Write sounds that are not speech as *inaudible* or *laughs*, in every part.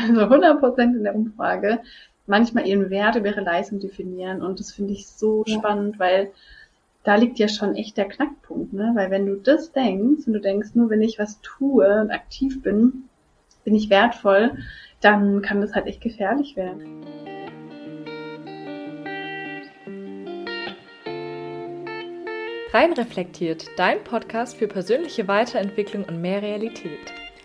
also 100 Prozent in der Umfrage, manchmal ihren Wert über ihre Leistung definieren. Und das finde ich so ja. spannend, weil da liegt ja schon echt der Knackpunkt, ne? Weil wenn du das denkst und du denkst, nur wenn ich was tue und aktiv bin, bin ich wertvoll, dann kann das halt echt gefährlich werden. Rein reflektiert, dein Podcast für persönliche Weiterentwicklung und mehr Realität.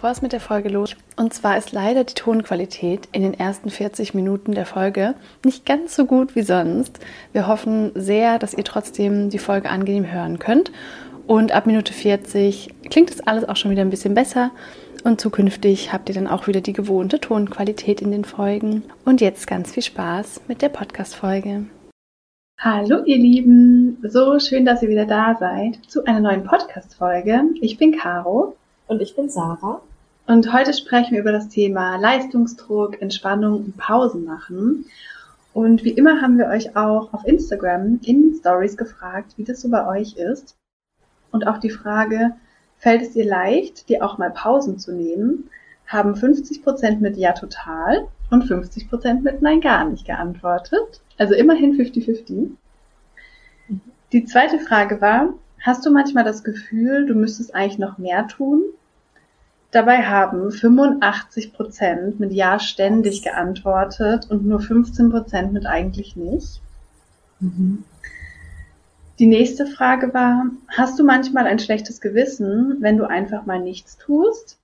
Bevor es mit der Folge los. Und zwar ist leider die Tonqualität in den ersten 40 Minuten der Folge nicht ganz so gut wie sonst. Wir hoffen sehr, dass ihr trotzdem die Folge angenehm hören könnt. Und ab Minute 40 klingt das alles auch schon wieder ein bisschen besser. Und zukünftig habt ihr dann auch wieder die gewohnte Tonqualität in den Folgen. Und jetzt ganz viel Spaß mit der Podcast-Folge. Hallo ihr Lieben, so schön, dass ihr wieder da seid zu einer neuen Podcast-Folge. Ich bin Caro. Und ich bin Sarah. Und heute sprechen wir über das Thema Leistungsdruck, Entspannung und Pausen machen. Und wie immer haben wir euch auch auf Instagram in Stories gefragt, wie das so bei euch ist. Und auch die Frage, fällt es dir leicht, dir auch mal Pausen zu nehmen? Haben 50% mit Ja total und 50% mit Nein gar nicht geantwortet. Also immerhin 50-50. Die zweite Frage war, hast du manchmal das Gefühl, du müsstest eigentlich noch mehr tun? Dabei haben 85 Prozent mit Ja ständig geantwortet und nur 15 Prozent mit eigentlich nicht. Mhm. Die nächste Frage war, hast du manchmal ein schlechtes Gewissen, wenn du einfach mal nichts tust?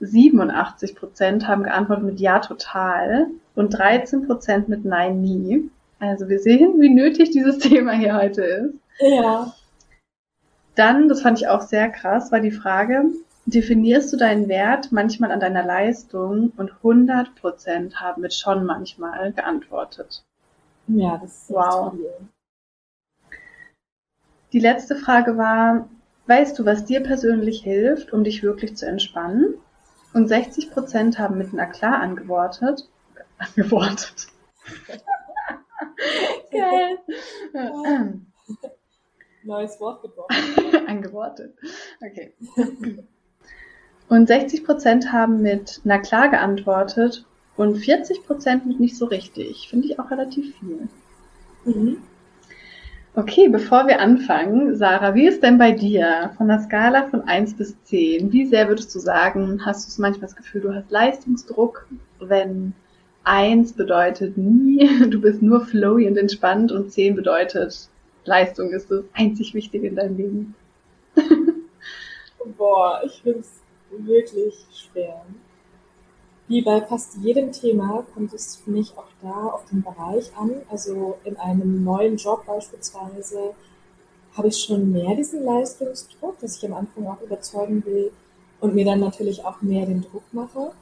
87 Prozent haben geantwortet mit Ja total und 13 Prozent mit Nein nie. Also wir sehen, wie nötig dieses *laughs* Thema hier heute ist. Ja. Dann, das fand ich auch sehr krass, war die Frage, definierst du deinen Wert manchmal an deiner Leistung und 100 Prozent haben mit schon manchmal geantwortet. Ja, das ist wow. Viel. Die letzte Frage war, weißt du, was dir persönlich hilft, um dich wirklich zu entspannen? Und 60 Prozent haben mit na klar angewortet. *laughs* Angewortet. *laughs* Geil. Neues Wort geworfen. *laughs* angewortet. Okay. Und 60 Prozent haben mit na klar geantwortet und 40 Prozent mit nicht so richtig. Finde ich auch relativ viel. Mhm. Okay, bevor wir anfangen, Sarah, wie ist denn bei dir von der Skala von 1 bis 10? Wie sehr würdest du sagen, hast du manchmal das Gefühl, du hast Leistungsdruck, wenn 1 bedeutet nie, *laughs* du bist nur flowy und entspannt und 10 bedeutet Leistung ist das einzig Wichtige in deinem Leben? *laughs* Boah, ich finde es wirklich schwer. Wie bei fast jedem Thema kommt es für mich auch da auf den Bereich an. Also in einem neuen Job beispielsweise habe ich schon mehr diesen Leistungsdruck, dass ich am Anfang auch überzeugen will und mir dann natürlich auch mehr den Druck mache.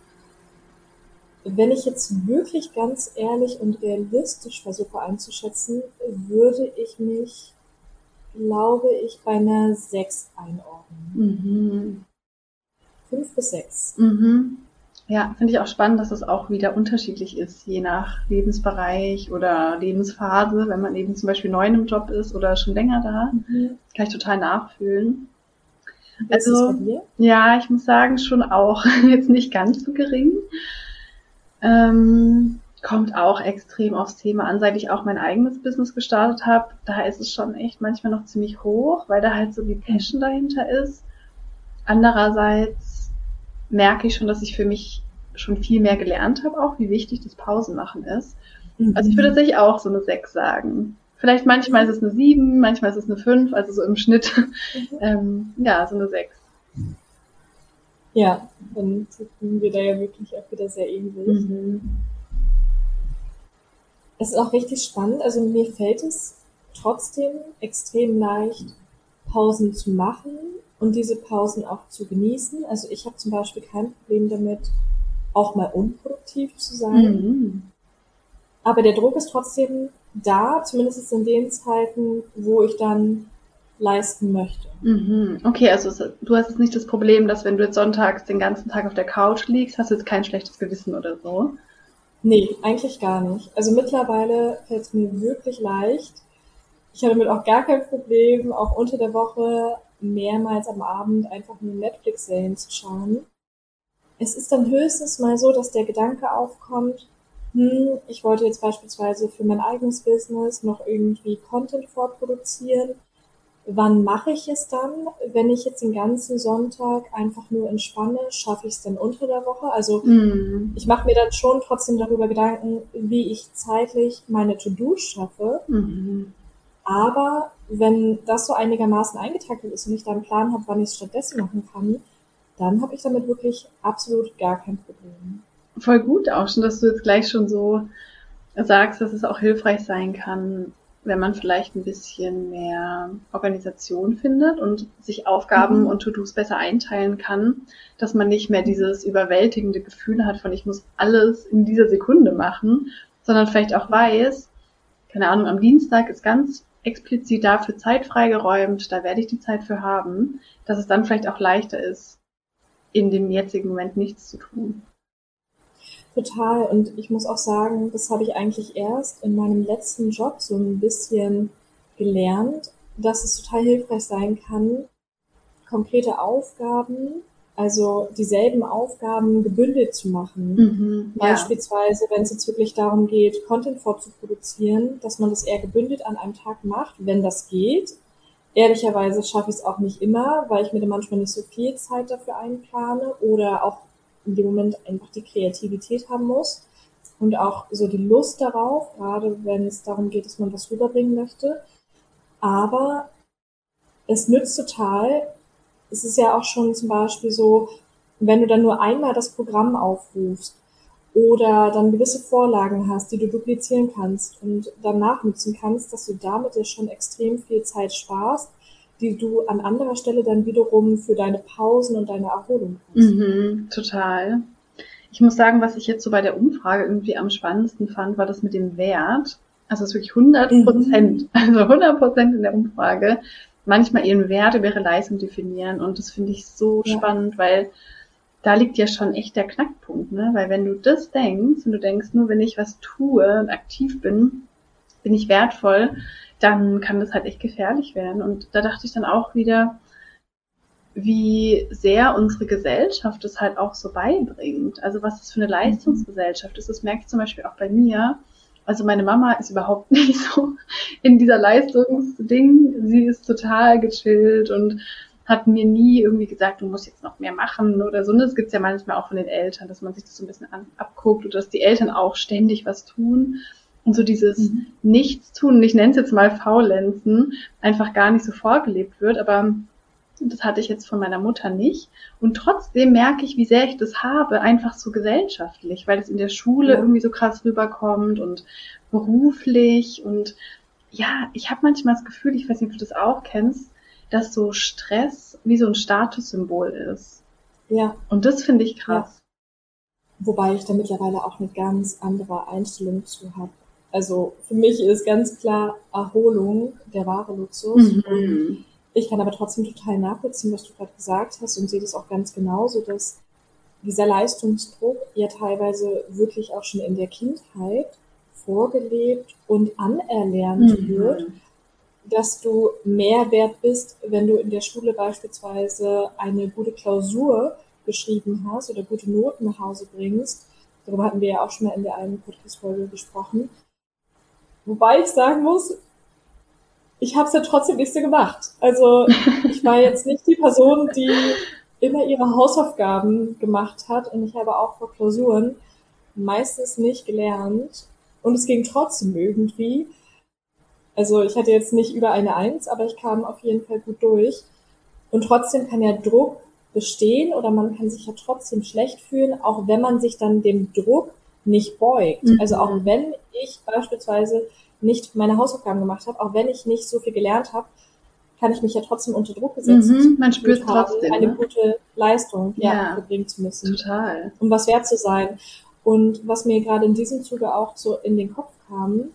Wenn ich jetzt wirklich ganz ehrlich und realistisch versuche einzuschätzen, würde ich mich, glaube ich, bei einer 6 einordnen. Mhm fünf bis sechs. Mhm. Ja, finde ich auch spannend, dass es auch wieder unterschiedlich ist, je nach Lebensbereich oder Lebensphase. Wenn man eben zum Beispiel neu im Job ist oder schon länger da, mhm. kann ich total nachfühlen. Was also, ja, ich muss sagen, schon auch *laughs* jetzt nicht ganz so gering. Ähm, kommt auch extrem aufs Thema an, seit ich auch mein eigenes Business gestartet habe. Da ist es schon echt manchmal noch ziemlich hoch, weil da halt so die Passion dahinter ist. Andererseits merke ich schon, dass ich für mich schon viel mehr gelernt habe, auch wie wichtig das Pausenmachen ist. Mhm. Also ich würde tatsächlich auch so eine 6 sagen. Vielleicht manchmal ist es eine 7, manchmal ist es eine 5, also so im Schnitt. Mhm. *laughs* ähm, ja, so eine 6. Ja, dann sind wir da ja wirklich auch wieder sehr ähnlich. Mhm. Es ist auch richtig spannend. Also mir fällt es trotzdem extrem leicht, Pausen zu machen und diese Pausen auch zu genießen. Also ich habe zum Beispiel kein Problem damit, auch mal unproduktiv zu sein. Mhm. Aber der Druck ist trotzdem da, zumindest in den Zeiten, wo ich dann leisten möchte. Mhm. Okay, also du hast jetzt nicht das Problem, dass wenn du jetzt sonntags den ganzen Tag auf der Couch liegst, hast du jetzt kein schlechtes Gewissen oder so? Nee, eigentlich gar nicht. Also mittlerweile fällt es mir wirklich leicht. Ich habe damit auch gar kein Problem, auch unter der Woche mehrmals am Abend einfach nur Netflix-Serien zu schauen. Es ist dann höchstens mal so, dass der Gedanke aufkommt, hm, ich wollte jetzt beispielsweise für mein eigenes Business noch irgendwie Content vorproduzieren. Wann mache ich es dann? Wenn ich jetzt den ganzen Sonntag einfach nur entspanne, schaffe ich es dann unter der Woche? Also mm. ich mache mir dann schon trotzdem darüber Gedanken, wie ich zeitlich meine To-Dos schaffe. Mm. Aber wenn das so einigermaßen eingetaktet ist und ich da einen Plan habe, wann ich es stattdessen machen kann, dann habe ich damit wirklich absolut gar kein Problem voll gut auch schon, dass du jetzt gleich schon so sagst, dass es auch hilfreich sein kann, wenn man vielleicht ein bisschen mehr Organisation findet und sich Aufgaben mhm. und To-Dos besser einteilen kann, dass man nicht mehr dieses überwältigende Gefühl hat von ich muss alles in dieser Sekunde machen, sondern vielleicht auch weiß, keine Ahnung, am Dienstag ist ganz explizit dafür Zeit freigeräumt, da werde ich die Zeit für haben, dass es dann vielleicht auch leichter ist, in dem jetzigen Moment nichts zu tun. Total. Und ich muss auch sagen, das habe ich eigentlich erst in meinem letzten Job so ein bisschen gelernt, dass es total hilfreich sein kann, konkrete Aufgaben, also dieselben Aufgaben gebündelt zu machen. Mhm, ja. Beispielsweise, wenn es jetzt wirklich darum geht, Content vorzuproduzieren, dass man das eher gebündelt an einem Tag macht, wenn das geht. Ehrlicherweise schaffe ich es auch nicht immer, weil ich mir dann manchmal nicht so viel Zeit dafür einplane oder auch in dem Moment einfach die Kreativität haben muss und auch so die Lust darauf, gerade wenn es darum geht, dass man was rüberbringen möchte. Aber es nützt total. Es ist ja auch schon zum Beispiel so, wenn du dann nur einmal das Programm aufrufst oder dann gewisse Vorlagen hast, die du duplizieren kannst und danach nutzen kannst, dass du damit ja schon extrem viel Zeit sparst die du an anderer Stelle dann wiederum für deine Pausen und deine Erholung hast. Mhm, total. Ich muss sagen, was ich jetzt so bei der Umfrage irgendwie am spannendsten fand, war das mit dem Wert. Also es ist wirklich 100 Prozent, mhm. also 100 Prozent in der Umfrage, manchmal ihren Wert über ihre Leistung definieren. Und das finde ich so ja. spannend, weil da liegt ja schon echt der Knackpunkt, ne? Weil wenn du das denkst und du denkst, nur wenn ich was tue und aktiv bin, bin ich wertvoll, dann kann das halt echt gefährlich werden. Und da dachte ich dann auch wieder, wie sehr unsere Gesellschaft es halt auch so beibringt. Also was das für eine Leistungsgesellschaft ist, das merke ich zum Beispiel auch bei mir. Also meine Mama ist überhaupt *laughs* nicht so in dieser Leistungsding. Sie ist total gechillt und hat mir nie irgendwie gesagt, du musst jetzt noch mehr machen oder so. Und das gibt's ja manchmal auch von den Eltern, dass man sich das so ein bisschen an, abguckt oder dass die Eltern auch ständig was tun. Und so dieses mhm. Nichtstun, ich nenne es jetzt mal Faulenzen, einfach gar nicht so vorgelebt wird. Aber das hatte ich jetzt von meiner Mutter nicht. Und trotzdem merke ich, wie sehr ich das habe, einfach so gesellschaftlich, weil es in der Schule ja. irgendwie so krass rüberkommt und beruflich. Und ja, ich habe manchmal das Gefühl, ich weiß nicht, ob du das auch kennst, dass so Stress wie so ein Statussymbol ist. Ja. Und das finde ich krass. Ja. Wobei ich da mittlerweile auch eine ganz andere Einstellung zu habe. Also für mich ist ganz klar Erholung der wahre Luxus. Mhm. Ich kann aber trotzdem total nachvollziehen, was du gerade gesagt hast und sehe das auch ganz genauso, dass dieser Leistungsdruck ja teilweise wirklich auch schon in der Kindheit vorgelebt und anerlernt mhm. wird, dass du mehr wert bist, wenn du in der Schule beispielsweise eine gute Klausur geschrieben hast oder gute Noten nach Hause bringst. Darüber hatten wir ja auch schon mal in der einen Podcast-Folge gesprochen. Wobei ich sagen muss, ich habe es ja trotzdem nicht so gemacht. Also ich war jetzt nicht die Person, die immer ihre Hausaufgaben gemacht hat und ich habe auch vor Klausuren meistens nicht gelernt und es ging trotzdem irgendwie. Also ich hatte jetzt nicht über eine Eins, aber ich kam auf jeden Fall gut durch. Und trotzdem kann ja Druck bestehen oder man kann sich ja trotzdem schlecht fühlen, auch wenn man sich dann dem Druck nicht beugt. Mhm. Also auch wenn ich beispielsweise nicht meine Hausaufgaben gemacht habe, auch wenn ich nicht so viel gelernt habe, kann ich mich ja trotzdem unter Druck gesetzen. Mhm, man spürt trotzdem eine ne? gute Leistung ja, erbringen zu müssen. Total. Um was wert zu sein. Und was mir gerade in diesem Zuge auch so in den Kopf kam,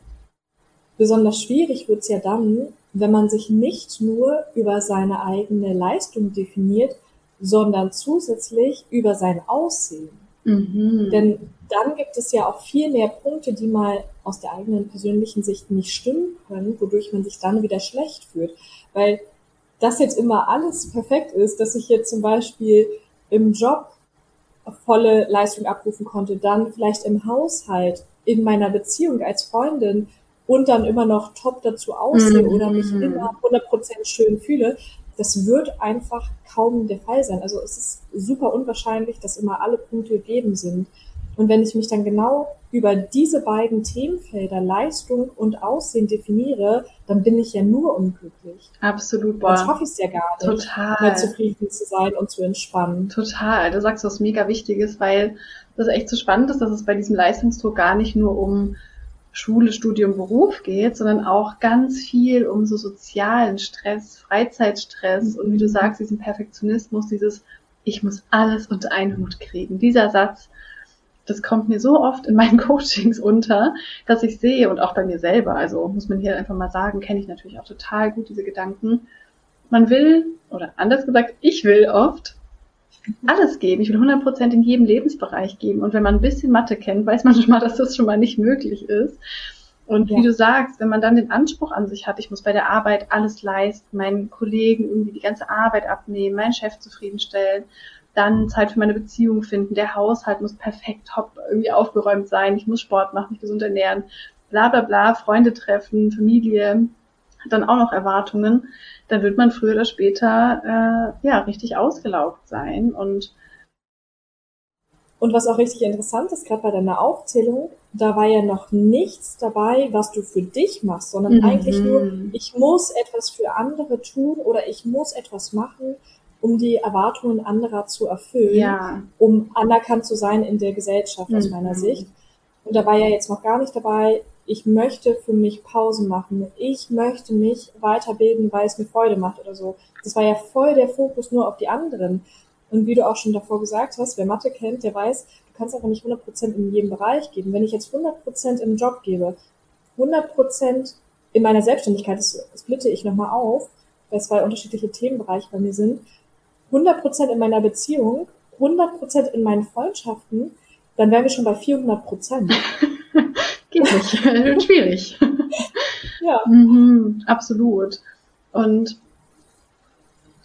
besonders schwierig wird's ja dann, wenn man sich nicht nur über seine eigene Leistung definiert, sondern zusätzlich über sein Aussehen. Mhm. Denn dann gibt es ja auch viel mehr Punkte, die mal aus der eigenen persönlichen Sicht nicht stimmen können, wodurch man sich dann wieder schlecht fühlt. Weil das jetzt immer alles perfekt ist, dass ich jetzt zum Beispiel im Job volle Leistung abrufen konnte, dann vielleicht im Haushalt, in meiner Beziehung als Freundin und dann immer noch top dazu aussehe mhm. oder mich immer 100% schön fühle, das wird einfach kaum der Fall sein. Also es ist super unwahrscheinlich, dass immer alle Punkte gegeben sind. Und wenn ich mich dann genau über diese beiden Themenfelder Leistung und Aussehen definiere, dann bin ich ja nur unglücklich. Absolut. Boah. Dann schaffe ich es ja gar nicht, Total. mehr zufrieden zu sein und zu entspannen. Total. Du sagst was mega Wichtiges, weil das echt so spannend ist, dass es bei diesem Leistungsdruck gar nicht nur um Schule, Studium, Beruf geht, sondern auch ganz viel um so sozialen Stress, Freizeitstress und wie du sagst, diesen Perfektionismus, dieses ich muss alles unter einen Hut kriegen. Dieser Satz, das kommt mir so oft in meinen *laughs* Coachings unter, dass ich sehe und auch bei mir selber, also muss man hier einfach mal sagen, kenne ich natürlich auch total gut diese Gedanken. Man will, oder anders gesagt, ich will oft alles geben. Ich will 100 Prozent in jedem Lebensbereich geben. Und wenn man ein bisschen Mathe kennt, weiß man *laughs* schon mal, dass das schon mal nicht möglich ist. Und ja. wie du sagst, wenn man dann den Anspruch an sich hat, ich muss bei der Arbeit alles leisten, meinen Kollegen irgendwie die ganze Arbeit abnehmen, meinen Chef zufriedenstellen, dann Zeit für meine Beziehung finden, der Haushalt muss perfekt top irgendwie aufgeräumt sein, ich muss Sport machen, mich gesund ernähren, bla bla bla, Freunde treffen, Familie, hat dann auch noch Erwartungen, dann wird man früher oder später äh, ja richtig ausgelaugt sein und und was auch richtig interessant ist, gerade bei deiner Aufzählung, da war ja noch nichts dabei, was du für dich machst, sondern mhm. eigentlich nur, ich muss etwas für andere tun oder ich muss etwas machen, um die Erwartungen anderer zu erfüllen, ja. um anerkannt zu sein in der Gesellschaft mhm. aus meiner Sicht. Und da war ja jetzt noch gar nicht dabei, ich möchte für mich Pausen machen, ich möchte mich weiterbilden, weil es mir Freude macht oder so. Das war ja voll der Fokus nur auf die anderen. Und wie du auch schon davor gesagt hast, wer Mathe kennt, der weiß, du kannst aber nicht 100% in jedem Bereich geben. Wenn ich jetzt 100% im Job gebe, 100% in meiner Selbstständigkeit, das splitte ich nochmal auf, weil zwei unterschiedliche Themenbereiche bei mir sind, 100% in meiner Beziehung, 100% in meinen Freundschaften, dann wären wir schon bei 400%. *laughs* Geht nicht. *laughs* Wird schwierig. Ja. Mhm, absolut. Und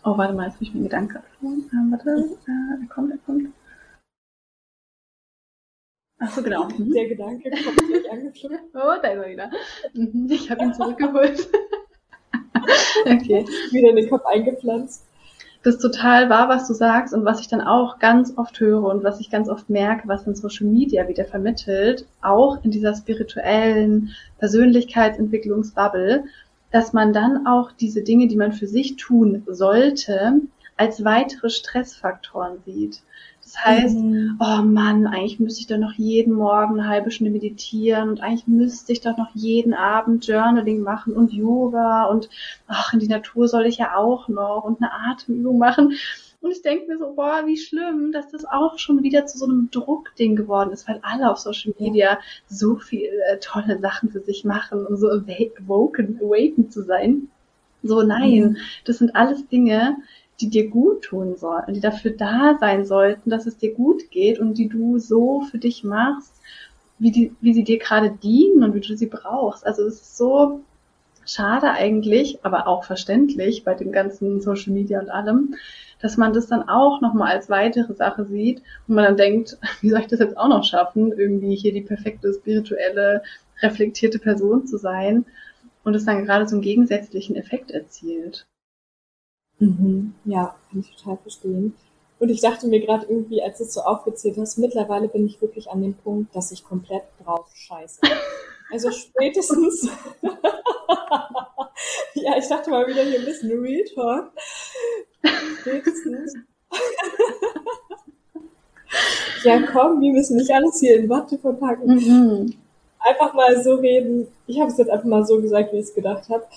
oh, warte mal, jetzt habe ich mir einen Gedanken verloren. Äh, warte, äh, er kommt, er kommt. Ach so, genau. Mhm. Der Gedanke kommt gleich angeflogen. *laughs* Oh, da ist er wieder. Mhm, ich habe ihn zurückgeholt. *laughs* okay. Wieder in den Kopf eingepflanzt das total wahr, was du sagst und was ich dann auch ganz oft höre und was ich ganz oft merke, was in Social Media wieder vermittelt, auch in dieser spirituellen Persönlichkeitsentwicklungsbubble, dass man dann auch diese Dinge, die man für sich tun sollte, als weitere Stressfaktoren sieht. Das heißt, mhm. oh Mann, eigentlich müsste ich doch noch jeden Morgen eine halbe Stunde meditieren und eigentlich müsste ich doch noch jeden Abend Journaling machen und Yoga und ach, in die Natur soll ich ja auch noch und eine Atemübung machen. Und ich denke mir so, boah, wie schlimm, dass das auch schon wieder zu so einem Druckding geworden ist, weil alle auf Social Media so viel äh, tolle Sachen für sich machen, um so awaken, awaken zu sein. So, nein, das sind alles Dinge, die dir gut tun sollen, die dafür da sein sollten, dass es dir gut geht und die du so für dich machst, wie, die, wie sie dir gerade dienen und wie du sie brauchst. Also es ist so schade eigentlich, aber auch verständlich bei dem ganzen Social Media und allem, dass man das dann auch nochmal als weitere Sache sieht und man dann denkt, *laughs* wie soll ich das jetzt auch noch schaffen, irgendwie hier die perfekte, spirituelle, reflektierte Person zu sein und es dann gerade so einen gegensätzlichen Effekt erzielt. Mhm. Ja, kann ich total verstehen. Und ich dachte mir gerade irgendwie, als du es so aufgezählt hast, mittlerweile bin ich wirklich an dem Punkt, dass ich komplett drauf scheiße. *laughs* Also spätestens. *laughs* ja, ich dachte mal wieder hier ein bisschen Real Talk. Spätestens. *laughs* ja, komm, wir müssen nicht alles hier in Watte verpacken. Mhm. Einfach mal so reden. Ich habe es jetzt einfach mal so gesagt, wie ich es gedacht habe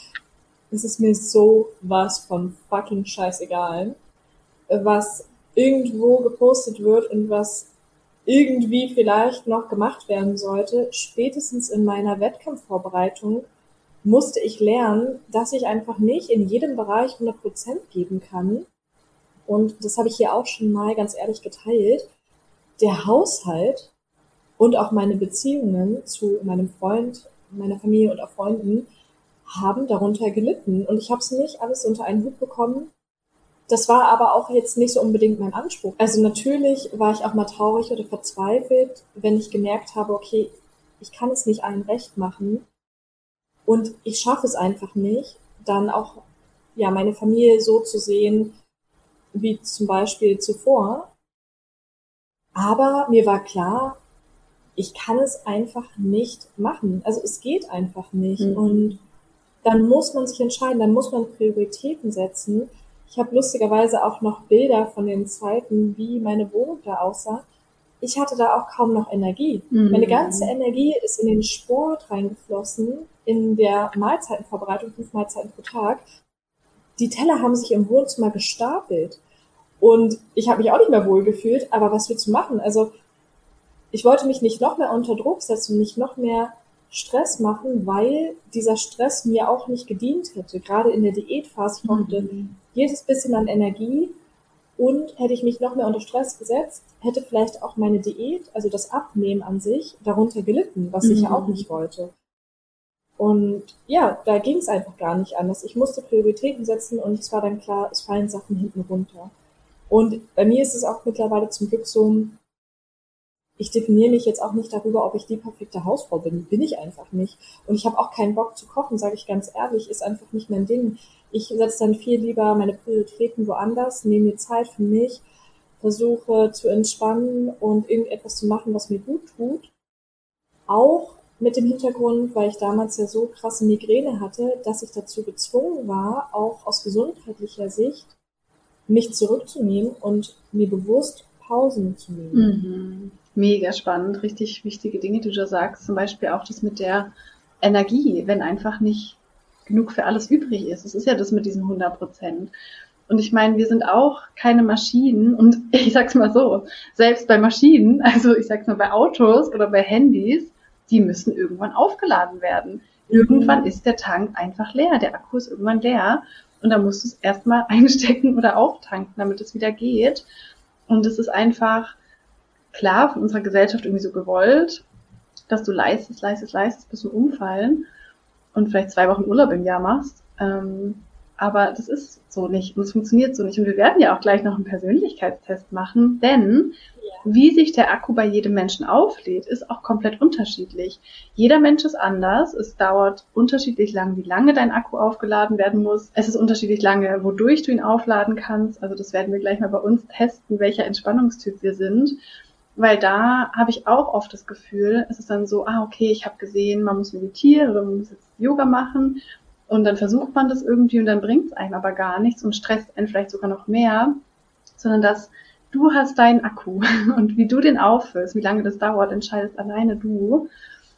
es ist mir so was von fucking scheißegal, was irgendwo gepostet wird und was irgendwie vielleicht noch gemacht werden sollte. Spätestens in meiner Wettkampfvorbereitung musste ich lernen, dass ich einfach nicht in jedem Bereich 100 Prozent geben kann. Und das habe ich hier auch schon mal ganz ehrlich geteilt. Der Haushalt und auch meine Beziehungen zu meinem Freund, meiner Familie und auch Freunden haben darunter gelitten. Und ich habe es nicht alles unter einen Hut bekommen. Das war aber auch jetzt nicht so unbedingt mein Anspruch. Also natürlich war ich auch mal traurig oder verzweifelt, wenn ich gemerkt habe, okay, ich kann es nicht allen recht machen und ich schaffe es einfach nicht, dann auch ja meine Familie so zu sehen wie zum Beispiel zuvor. Aber mir war klar, ich kann es einfach nicht machen. Also es geht einfach nicht. Mhm. Und dann muss man sich entscheiden, dann muss man Prioritäten setzen. Ich habe lustigerweise auch noch Bilder von den Zeiten, wie meine Wohnung da aussah. Ich hatte da auch kaum noch Energie. Mhm. Meine ganze Energie ist in den Sport reingeflossen, in der Mahlzeitenvorbereitung, fünf Mahlzeiten pro Tag. Die Teller haben sich im Wohnzimmer gestapelt. Und ich habe mich auch nicht mehr wohl gefühlt, aber was willst du machen? Also ich wollte mich nicht noch mehr unter Druck setzen, nicht noch mehr Stress machen, weil dieser Stress mir auch nicht gedient hätte. Gerade in der Diätphase, ich brauchte mhm. jedes bisschen an Energie und hätte ich mich noch mehr unter Stress gesetzt, hätte vielleicht auch meine Diät, also das Abnehmen an sich, darunter gelitten, was mhm. ich ja auch mhm. nicht wollte. Und ja, da ging es einfach gar nicht anders. Ich musste Prioritäten setzen und es war dann klar, es fallen Sachen hinten runter. Und bei mir ist es auch mittlerweile zum Glück so, ich definiere mich jetzt auch nicht darüber, ob ich die perfekte Hausfrau bin. Bin ich einfach nicht. Und ich habe auch keinen Bock zu kochen, sage ich ganz ehrlich, ist einfach nicht mein Ding. Ich setze dann viel lieber meine Prioritäten woanders, nehme mir Zeit für mich, versuche zu entspannen und irgendetwas zu machen, was mir gut tut. Auch mit dem Hintergrund, weil ich damals ja so krasse Migräne hatte, dass ich dazu gezwungen war, auch aus gesundheitlicher Sicht, mich zurückzunehmen und mir bewusst Pausen zu nehmen. Mhm mega spannend, richtig wichtige Dinge, die du da sagst. Zum Beispiel auch das mit der Energie, wenn einfach nicht genug für alles übrig ist. Das ist ja das mit diesen 100 Prozent. Und ich meine, wir sind auch keine Maschinen und *laughs* ich sag's mal so, selbst bei Maschinen, also ich sag's mal bei Autos oder bei Handys, die müssen irgendwann aufgeladen werden. Irgendwann mhm. ist der Tank einfach leer, der Akku ist irgendwann leer und da musst du es erstmal *laughs* einstecken oder auftanken, damit es wieder geht. Und es ist einfach, klar von unserer Gesellschaft irgendwie so gewollt, dass du leistest, leistest, leistest bis zum Umfallen und vielleicht zwei Wochen Urlaub im Jahr machst. Ähm, aber das ist so nicht und es funktioniert so nicht. Und wir werden ja auch gleich noch einen Persönlichkeitstest machen, denn ja. wie sich der Akku bei jedem Menschen auflädt, ist auch komplett unterschiedlich. Jeder Mensch ist anders. Es dauert unterschiedlich lang, wie lange dein Akku aufgeladen werden muss. Es ist unterschiedlich lange, wodurch du ihn aufladen kannst. Also das werden wir gleich mal bei uns testen, welcher Entspannungstyp wir sind weil da habe ich auch oft das Gefühl, es ist dann so, ah, okay, ich habe gesehen, man muss meditieren oder man muss jetzt Yoga machen und dann versucht man das irgendwie und dann bringt es einem aber gar nichts und stresst einen vielleicht sogar noch mehr, sondern dass du hast deinen Akku *laughs* und wie du den auffüllst, wie lange das dauert, entscheidest alleine du.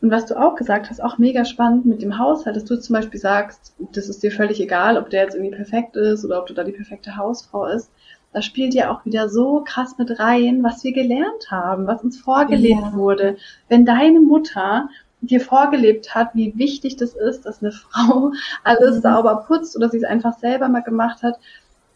Und was du auch gesagt hast, auch mega spannend mit dem Haushalt, dass du zum Beispiel sagst, das ist dir völlig egal, ob der jetzt irgendwie perfekt ist oder ob du da die perfekte Hausfrau ist da spielt ja auch wieder so krass mit rein, was wir gelernt haben, was uns vorgelebt ja. wurde. Wenn deine Mutter dir vorgelebt hat, wie wichtig das ist, dass eine *laughs* Frau alles mhm. sauber putzt oder sie es einfach selber mal gemacht hat,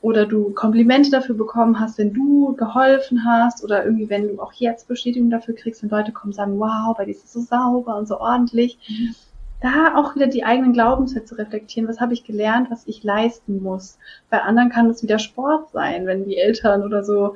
oder du Komplimente dafür bekommen hast, wenn du geholfen hast oder irgendwie, wenn du auch jetzt Bestätigung dafür kriegst, wenn Leute kommen und sagen, wow, bei dir ist es so sauber und so ordentlich. Mhm da auch wieder die eigenen Glaubenssätze reflektieren. Was habe ich gelernt, was ich leisten muss? Bei anderen kann es wieder Sport sein, wenn die Eltern oder so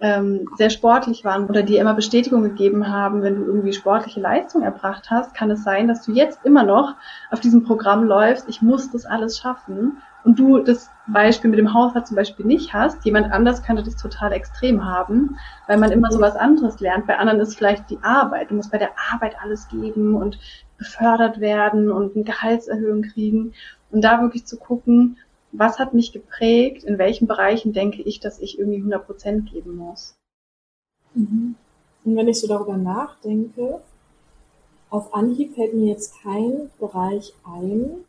ähm, sehr sportlich waren oder dir immer Bestätigung gegeben haben, wenn du irgendwie sportliche Leistung erbracht hast, kann es sein, dass du jetzt immer noch auf diesem Programm läufst, ich muss das alles schaffen und du das Beispiel mit dem Haushalt zum Beispiel nicht hast. Jemand anders könnte das total extrem haben, weil man immer so was anderes lernt. Bei anderen ist vielleicht die Arbeit. Du musst bei der Arbeit alles geben und befördert werden und eine Gehaltserhöhung kriegen. Und da wirklich zu gucken, was hat mich geprägt, in welchen Bereichen denke ich, dass ich irgendwie 100 Prozent geben muss. Mhm. Und wenn ich so darüber nachdenke, auf Anhieb fällt mir jetzt kein Bereich ein,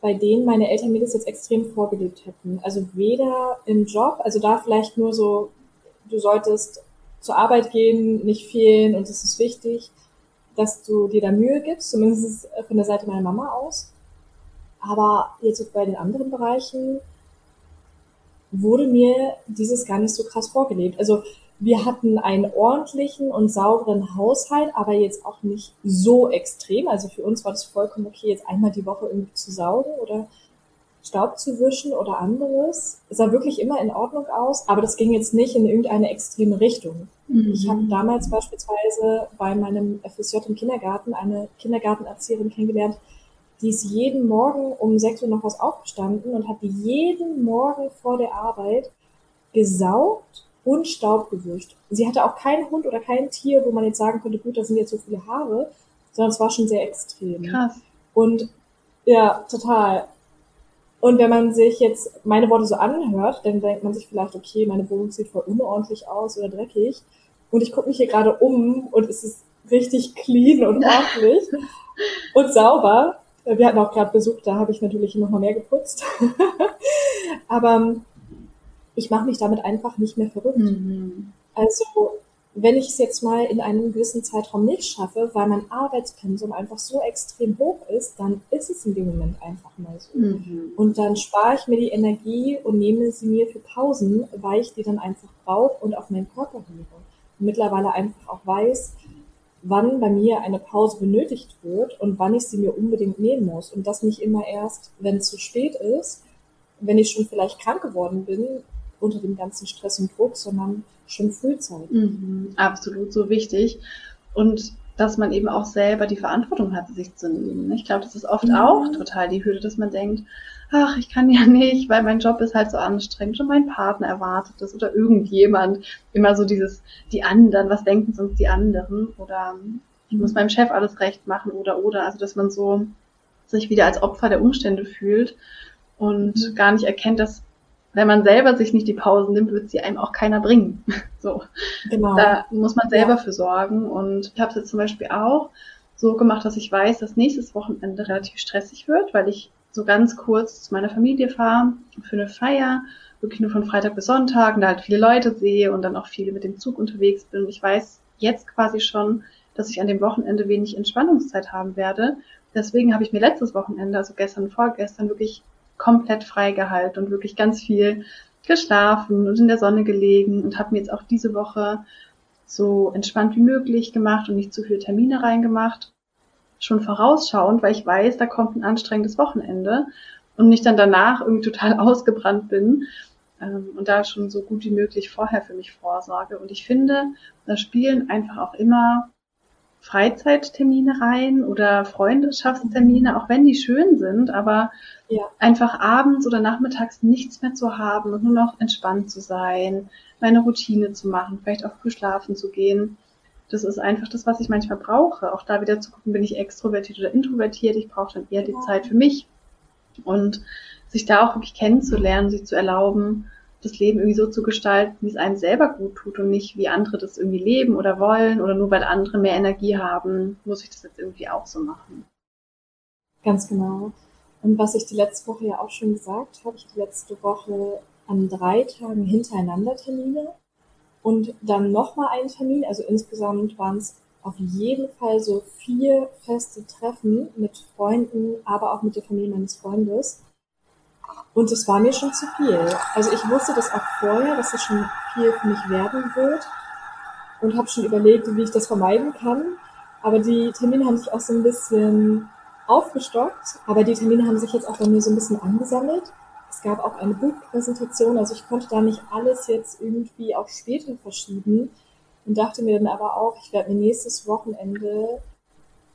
bei denen meine Eltern mir das jetzt extrem vorgelebt hätten. Also weder im Job, also da vielleicht nur so, du solltest zur Arbeit gehen, nicht fehlen und das ist wichtig, dass du dir da Mühe gibst, zumindest von der Seite meiner Mama aus. Aber jetzt bei den anderen Bereichen wurde mir dieses gar nicht so krass vorgelebt. Also wir hatten einen ordentlichen und sauberen Haushalt, aber jetzt auch nicht so extrem. Also für uns war das vollkommen okay, jetzt einmal die Woche irgendwie zu saugen oder Staub zu wischen oder anderes. Es sah wirklich immer in Ordnung aus, aber das ging jetzt nicht in irgendeine extreme Richtung. Mhm. Ich habe damals beispielsweise bei meinem FSJ im Kindergarten eine Kindergartenerzieherin kennengelernt, die ist jeden Morgen um 6 Uhr noch was aufgestanden und hat jeden Morgen vor der Arbeit gesaugt und Staub gewischt. Sie hatte auch keinen Hund oder kein Tier, wo man jetzt sagen könnte, gut, da sind jetzt so viele Haare, sondern es war schon sehr extrem. Krass. Und ja, total. Und wenn man sich jetzt meine Worte so anhört, dann denkt man sich vielleicht, okay, meine Wohnung sieht voll unordentlich aus oder dreckig. Und ich gucke mich hier gerade um und es ist richtig clean und ordentlich *laughs* und sauber. Wir hatten auch gerade Besuch, da habe ich natürlich noch mal mehr geputzt. *laughs* Aber ich mache mich damit einfach nicht mehr verrückt. Mhm. Also wenn ich es jetzt mal in einem gewissen Zeitraum nicht schaffe, weil mein Arbeitspensum einfach so extrem hoch ist, dann ist es in dem Moment einfach mal so. Mhm. Und dann spare ich mir die Energie und nehme sie mir für Pausen, weil ich die dann einfach brauche und auf meinen Körper höre. Und mittlerweile einfach auch weiß, wann bei mir eine Pause benötigt wird und wann ich sie mir unbedingt nehmen muss. Und das nicht immer erst, wenn es zu spät ist, wenn ich schon vielleicht krank geworden bin unter dem ganzen Stress und Druck, sondern schon frühzeitig. Mhm, absolut so wichtig. Und dass man eben auch selber die Verantwortung hat, sich zu nehmen. Ich glaube, das ist oft mhm. auch total die Hürde, dass man denkt, ach, ich kann ja *laughs* nicht, weil mein Job ist halt so anstrengend und mein Partner erwartet das oder irgendjemand. Immer so dieses, die anderen, was denken sonst die anderen? Oder ich muss meinem Chef alles recht machen oder oder. Also dass man so sich wieder als Opfer der Umstände fühlt und mhm. gar nicht erkennt, dass wenn man selber sich nicht die Pausen nimmt, wird sie einem auch keiner bringen. *laughs* so. Genau. Da muss man selber ja. für sorgen. Und ich habe es jetzt zum Beispiel auch so gemacht, dass ich weiß, dass nächstes Wochenende relativ stressig wird, weil ich so ganz kurz zu meiner Familie fahre für eine Feier, wirklich nur von Freitag bis Sonntag und da halt viele Leute sehe und dann auch viele mit dem Zug unterwegs bin. Und ich weiß jetzt quasi schon, dass ich an dem Wochenende wenig Entspannungszeit haben werde. Deswegen habe ich mir letztes Wochenende, also gestern und vorgestern, wirklich komplett freigehalten und wirklich ganz viel geschlafen und in der Sonne gelegen und habe mir jetzt auch diese Woche so entspannt wie möglich gemacht und nicht zu viele Termine reingemacht. Schon vorausschauend, weil ich weiß, da kommt ein anstrengendes Wochenende und nicht dann danach irgendwie total *laughs* ausgebrannt bin ähm, und da schon so gut wie möglich vorher für mich vorsorge. Und ich finde, da spielen einfach auch immer Freizeittermine rein oder Freundschaftstermine, auch wenn die schön sind, aber ja. einfach abends oder nachmittags nichts mehr zu haben und nur noch entspannt zu sein, meine Routine zu machen, vielleicht auch früh schlafen zu gehen. Das ist einfach das, was ich manchmal brauche. Auch da wieder zu gucken, bin ich extrovertiert oder introvertiert. Ich brauche dann eher die ja. Zeit für mich. Und sich da auch wirklich kennenzulernen, sich zu erlauben, das Leben irgendwie so zu gestalten, wie es einem selber gut tut und nicht wie andere das irgendwie leben oder wollen oder nur weil andere mehr Energie haben, muss ich das jetzt irgendwie auch so machen. Ganz genau. Und was ich die letzte Woche ja auch schon gesagt habe, ich die letzte Woche an drei Tagen hintereinander Termine und dann nochmal einen Termin. Also insgesamt waren es auf jeden Fall so vier feste Treffen mit Freunden, aber auch mit der Familie meines Freundes. Und es war mir schon zu viel. Also ich wusste das auch vorher, dass es schon viel für mich werden wird und habe schon überlegt, wie ich das vermeiden kann. Aber die Termine haben sich auch so ein bisschen aufgestockt, aber die Termine haben sich jetzt auch bei mir so ein bisschen angesammelt. Es gab auch eine Buchpräsentation, also ich konnte da nicht alles jetzt irgendwie auch später verschieben und dachte mir dann aber auch, ich werde mir nächstes Wochenende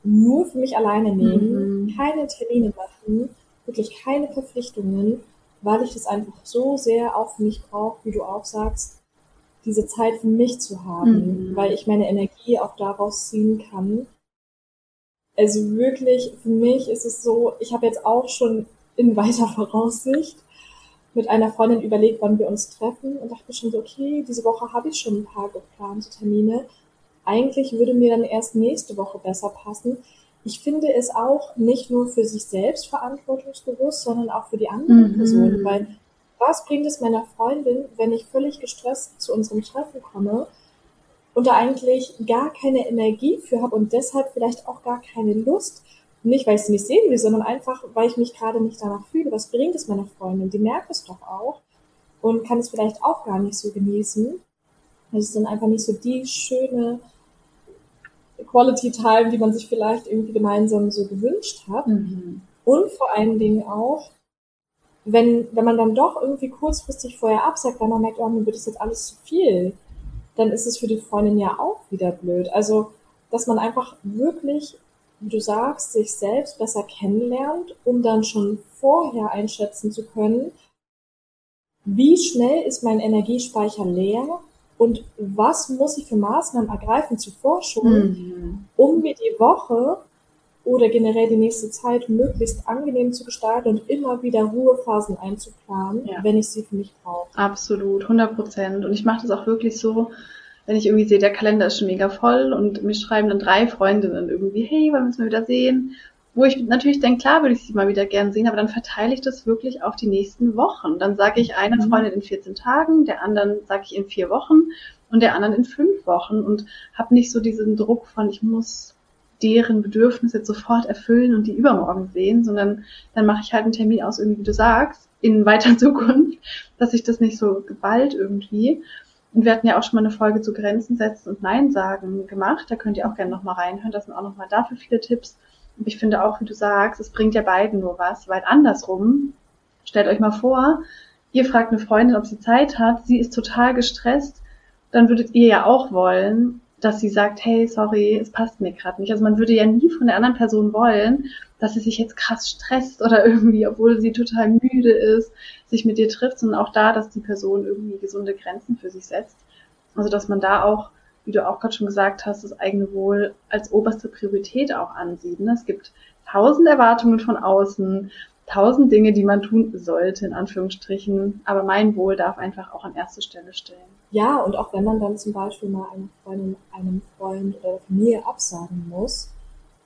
nur für mich alleine nehmen, mhm. keine Termine machen wirklich keine Verpflichtungen, weil ich das einfach so sehr auch für mich brauche, wie du auch sagst, diese Zeit für mich zu haben, mhm. weil ich meine Energie auch daraus ziehen kann. Also wirklich, für mich ist es so, ich habe jetzt auch schon in weiter *laughs* Voraussicht mit einer Freundin überlegt, wann wir uns treffen und dachte schon so, okay, diese Woche habe ich schon ein paar geplante Termine. Eigentlich würde mir dann erst nächste Woche besser passen, ich finde es auch nicht nur für sich selbst verantwortungsbewusst, sondern auch für die anderen mhm. Personen, weil was bringt es meiner Freundin, wenn ich völlig gestresst zu unserem Treffen komme und da eigentlich gar keine Energie für habe und deshalb vielleicht auch gar keine Lust, nicht, weil ich sie nicht sehen will, sondern einfach, weil ich mich gerade nicht danach fühle. Was bringt es meiner Freundin? Die merkt es doch auch und kann es vielleicht auch gar nicht so genießen. Es ist dann einfach nicht so die schöne Quality Time, die man sich vielleicht irgendwie gemeinsam so gewünscht hat. Mhm. Und vor allen Dingen auch, wenn, wenn man dann doch irgendwie kurzfristig vorher absagt, weil man merkt, oh, mir wird das jetzt alles zu viel, dann ist es für die Freundin ja auch wieder blöd. Also, dass man einfach wirklich, wie du sagst, sich selbst besser kennenlernt, um dann schon vorher einschätzen zu können, wie schnell ist mein Energiespeicher leer und was muss ich für Maßnahmen ergreifen zuvor schon, mhm. um mir die Woche oder generell die nächste Zeit möglichst angenehm zu gestalten und immer wieder Ruhephasen einzuplanen, ja. wenn ich sie für mich brauche. Absolut, 100 Prozent. Und ich mache das auch wirklich so, wenn ich irgendwie sehe, der Kalender ist schon mega voll und mir schreiben dann drei Freundinnen irgendwie, hey, wollen wir uns mal wieder sehen? Wo ich natürlich denke, klar würde ich sie mal wieder gern sehen, aber dann verteile ich das wirklich auf die nächsten Wochen. Dann sage ich einer mhm. Freundin in 14 Tagen, der anderen sage ich in vier Wochen und der anderen in fünf Wochen und habe nicht so diesen Druck von, ich muss deren Bedürfnisse jetzt sofort erfüllen und die übermorgen sehen, sondern dann mache ich halt einen Termin aus, irgendwie wie du sagst, in weiter *laughs* Zukunft, dass ich das nicht so geballt irgendwie. Und wir hatten ja auch schon mal eine Folge zu Grenzen setzen und Nein sagen gemacht. Da könnt ihr auch gerne nochmal reinhören. Da sind auch nochmal dafür viele Tipps. Ich finde auch, wie du sagst, es bringt ja beiden nur was, weil andersrum, stellt euch mal vor, ihr fragt eine Freundin, ob sie Zeit hat, sie ist total gestresst, dann würdet ihr ja auch wollen, dass sie sagt, hey, sorry, es passt mir gerade nicht. Also man würde ja nie von der anderen Person wollen, dass sie sich jetzt krass stresst oder irgendwie, obwohl sie total müde ist, sich mit dir trifft, sondern auch da, dass die Person irgendwie gesunde Grenzen für sich setzt. Also dass man da auch, wie du auch gerade schon gesagt hast, das eigene Wohl als oberste Priorität auch ansieht. Ne? Es gibt tausend Erwartungen von außen, tausend Dinge, die man tun sollte, in Anführungsstrichen. Aber mein Wohl darf einfach auch an erste Stelle stellen. Ja, und auch wenn man dann zum Beispiel mal einer Freundin, einem Freund oder der Familie absagen muss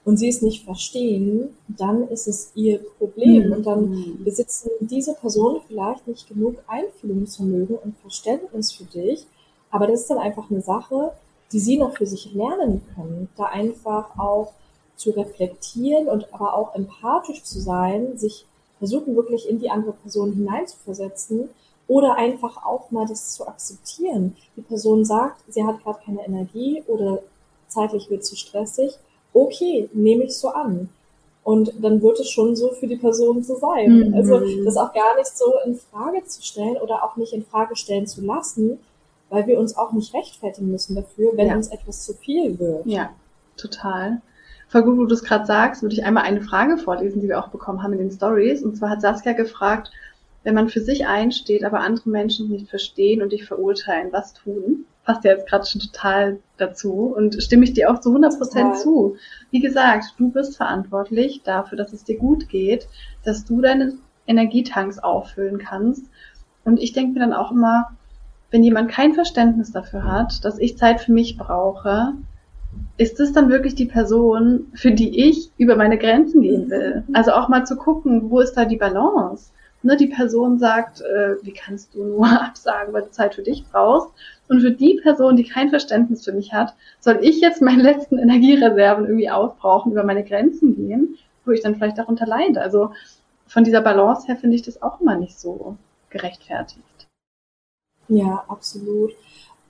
und sie es nicht verstehen, dann ist es ihr Problem. Mhm. Und dann besitzen diese Personen vielleicht nicht genug Einfühlungsvermögen und Verständnis für dich. Aber das ist dann einfach eine Sache, die sie noch für sich lernen können. Da einfach auch zu reflektieren und aber auch empathisch zu sein, sich versuchen wirklich in die andere Person hineinzuversetzen oder einfach auch mal das zu akzeptieren. Die Person sagt, sie hat gerade keine Energie oder zeitlich wird zu stressig. Okay, nehme ich so an. Und dann wird es schon so für die Person so sein. Mhm. Also das auch gar nicht so in Frage zu stellen oder auch nicht in Frage stellen zu lassen, weil wir uns auch nicht rechtfertigen müssen dafür, wenn ja. uns etwas zu viel wird. Ja, total voll gut, wo du es gerade sagst, würde ich einmal eine Frage vorlesen, die wir auch bekommen haben in den Stories. Und zwar hat Saskia gefragt, wenn man für sich einsteht, aber andere Menschen nicht verstehen und dich verurteilen, was tun? Passt ja jetzt gerade schon total dazu und stimme ich dir auch zu 100 Prozent zu. Wie gesagt, du bist verantwortlich dafür, dass es dir gut geht, dass du deine Energietanks auffüllen kannst. Und ich denke mir dann auch immer, wenn jemand kein Verständnis dafür hat, dass ich Zeit für mich brauche, ist das dann wirklich die Person, für die ich über meine Grenzen gehen will? Also auch mal zu gucken, wo ist da die Balance? Ne, die Person sagt, äh, wie kannst du nur *laughs* absagen, weil du Zeit für dich brauchst? Und für die Person, die kein Verständnis für mich hat, soll ich jetzt meine *laughs* letzten Energiereserven irgendwie aufbrauchen, über meine Grenzen gehen, wo ich dann vielleicht darunter leide. Also von dieser Balance her finde ich das auch immer nicht so gerechtfertigt. Ja, absolut.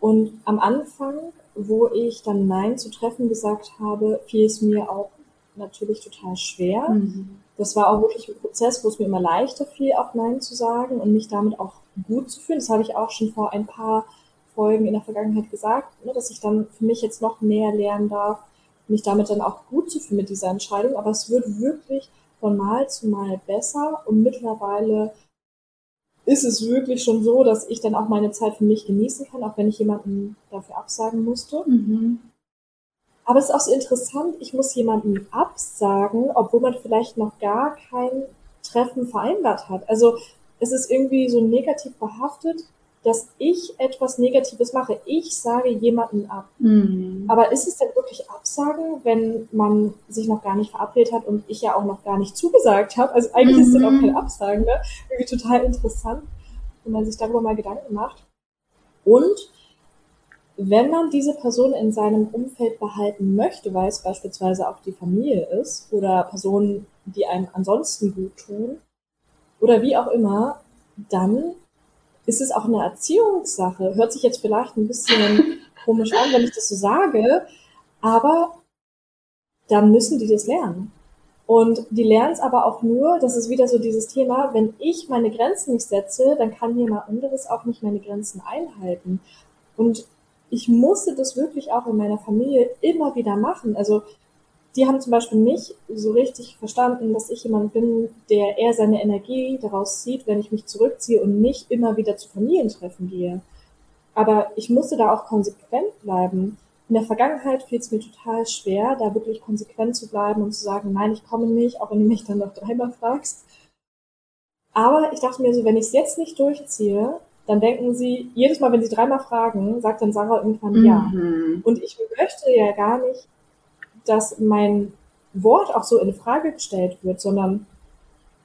Und am Anfang wo ich dann Nein zu treffen gesagt habe, fiel es mir auch natürlich total schwer. Mhm. Das war auch wirklich ein Prozess, wo es mir immer leichter fiel, auch Nein zu sagen und mich damit auch gut zu fühlen. Das habe ich auch schon vor ein paar Folgen in der Vergangenheit gesagt, ne, dass ich dann für mich jetzt noch mehr lernen darf, mich damit dann auch gut zu fühlen mit dieser Entscheidung. Aber es wird wirklich von Mal zu Mal besser und mittlerweile ist es wirklich schon so, dass ich dann auch meine Zeit für mich genießen kann, auch wenn ich jemanden dafür absagen musste. Mhm. Aber es ist auch so interessant, ich muss jemanden absagen, obwohl man vielleicht noch gar kein Treffen vereinbart hat. Also es ist irgendwie so negativ behaftet, dass ich etwas Negatives mache. Ich sage jemanden ab. Mhm. Aber ist es denn wirklich Absagen, wenn man sich noch gar nicht verabredet hat und ich ja auch noch gar nicht zugesagt habe? Also eigentlich mhm. ist das auch kein Absagen, ne? Irgendwie total interessant, wenn man sich darüber mal Gedanken macht. Und wenn man diese Person in seinem Umfeld behalten möchte, weil es beispielsweise auch die Familie ist oder Personen, die einem ansonsten gut tun oder wie auch immer, dann ist es auch eine Erziehungssache. Hört sich jetzt vielleicht ein bisschen *laughs* komisch an, wenn ich das so sage, aber dann müssen die das lernen. Und die lernen es aber auch nur, das ist wieder so dieses Thema, wenn ich meine Grenzen nicht setze, dann kann jemand anderes auch nicht meine Grenzen einhalten. Und ich musste das wirklich auch in meiner Familie immer wieder machen. Also die haben zum Beispiel nicht so richtig verstanden, dass ich jemand bin, der eher seine Energie daraus zieht, wenn ich mich zurückziehe und nicht immer wieder zu Familientreffen gehe. Aber ich musste da auch konsequent bleiben. In der Vergangenheit fiel es mir total schwer, da wirklich konsequent zu bleiben und zu sagen, nein, ich komme nicht, auch wenn du mich dann noch dreimal fragst. Aber ich dachte mir so, wenn ich es jetzt nicht durchziehe, dann denken sie, jedes Mal, wenn sie dreimal fragen, sagt dann Sarah irgendwann mhm. ja. Und ich möchte ja gar nicht, dass mein Wort auch so in Frage gestellt wird, sondern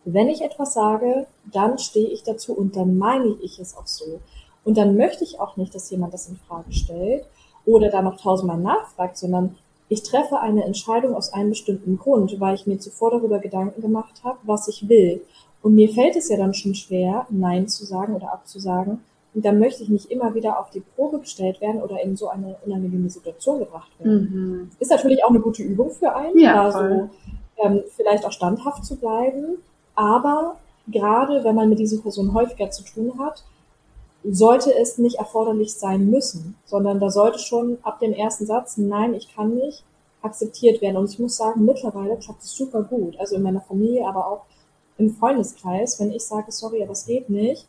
wenn ich etwas sage, dann stehe ich dazu und dann meine ich es auch so. Und dann möchte ich auch nicht, dass jemand das in Frage stellt oder da noch tausendmal nachfragt, sondern ich treffe eine Entscheidung aus einem bestimmten Grund, weil ich mir zuvor darüber Gedanken gemacht habe, was ich will. Und mir fällt es ja dann schon schwer, Nein zu sagen oder abzusagen. Und dann möchte ich nicht immer wieder auf die Probe gestellt werden oder in so eine unangenehme Situation gebracht werden. Mhm. Ist natürlich auch eine gute Übung für einen, ja, also ähm, vielleicht auch standhaft zu bleiben. Aber gerade wenn man mit diesen Personen häufiger zu tun hat, sollte es nicht erforderlich sein müssen, sondern da sollte schon ab dem ersten Satz, nein, ich kann nicht, akzeptiert werden. Und ich muss sagen, mittlerweile klappt es super gut. Also in meiner Familie, aber auch im Freundeskreis, wenn ich sage, sorry, aber es geht nicht.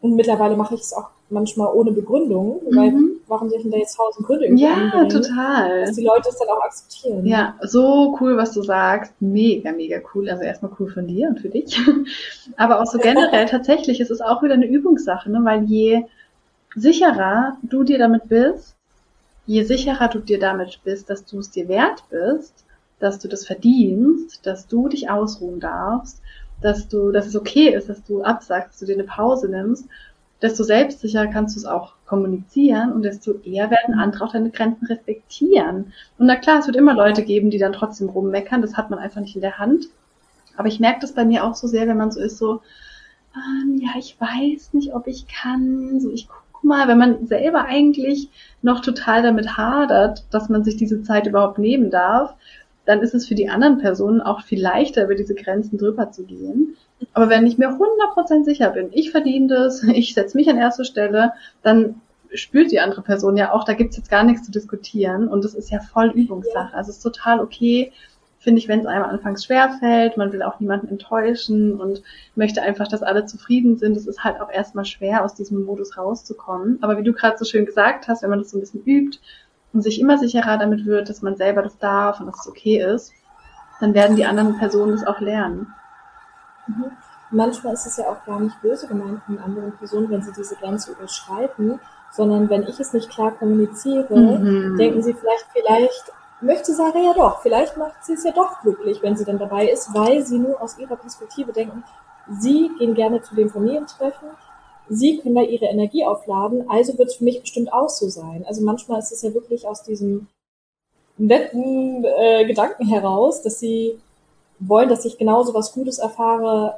Und mittlerweile mache ich es auch manchmal ohne Begründung, mhm. weil warum soll ich denn da jetzt tausend Gründe irgendwie Ja, total. Dass die Leute es dann auch akzeptieren. Ja, so cool, was du sagst. Mega, mega cool. Also erstmal cool von dir und für dich. *laughs* Aber auch so generell tatsächlich, es ist auch wieder eine Übungssache, ne? weil je sicherer du dir damit bist, je sicherer du dir damit bist, dass du es dir wert bist, dass du das verdienst, dass du dich ausruhen darfst, dass du, dass es okay ist, dass du absagst, dass du dir eine Pause nimmst, desto selbstsicherer kannst du es auch kommunizieren und desto eher werden andere auch deine Grenzen respektieren. Und na klar, es wird immer Leute geben, die dann trotzdem rummeckern, das hat man einfach nicht in der Hand. Aber ich merke das bei mir auch so sehr, wenn man so ist, so, ähm, ja, ich weiß nicht, ob ich kann, so ich guck mal, wenn man selber eigentlich noch total damit hadert, dass man sich diese Zeit überhaupt nehmen darf, dann ist es für die anderen Personen auch viel leichter, über diese Grenzen drüber zu gehen. Aber wenn ich mir 100% sicher bin, ich verdiene das, *laughs* ich setze mich an erste Stelle, dann spürt die andere Person ja auch, da gibt's jetzt gar nichts zu diskutieren und das ist ja voll Übungssache. Also es ist total okay, finde ich, wenn es einem anfangs schwer fällt, man will auch niemanden enttäuschen und möchte einfach, dass alle zufrieden sind. Es ist halt auch erstmal schwer, aus diesem Modus rauszukommen. Aber wie du gerade so schön gesagt hast, wenn man das so ein bisschen übt und sich immer sicherer damit wird, dass man selber das darf und dass es okay ist, dann werden die anderen Personen das auch lernen. Mhm. Manchmal ist es ja auch gar nicht böse gemeint von anderen Personen, wenn sie diese Grenze überschreiten, sondern wenn ich es nicht klar kommuniziere, mhm. denken sie vielleicht, vielleicht möchte Sarah ja doch, vielleicht macht sie es ja doch glücklich, wenn sie dann dabei ist, weil sie nur aus ihrer Perspektive denken, sie gehen gerne zu dem Familientreffen, sie können da ihre Energie aufladen, also wird es für mich bestimmt auch so sein. Also manchmal ist es ja wirklich aus diesem netten äh, Gedanken heraus, dass sie wollen, dass ich genauso was Gutes erfahre,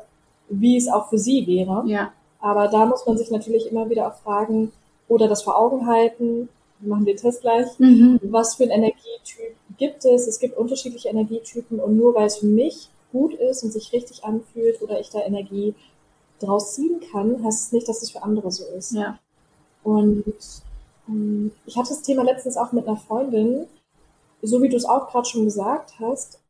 wie es auch für sie wäre. Ja. Aber da muss man sich natürlich immer wieder auch fragen oder das vor Augen halten, wir machen den Test gleich, mhm. was für ein Energietyp gibt es? Es gibt unterschiedliche Energietypen und nur weil es für mich gut ist und sich richtig anfühlt oder ich da Energie draus ziehen kann, heißt es nicht, dass es für andere so ist. Ja. Und ähm, ich hatte das Thema letztens auch mit einer Freundin, so wie du es auch gerade schon gesagt hast.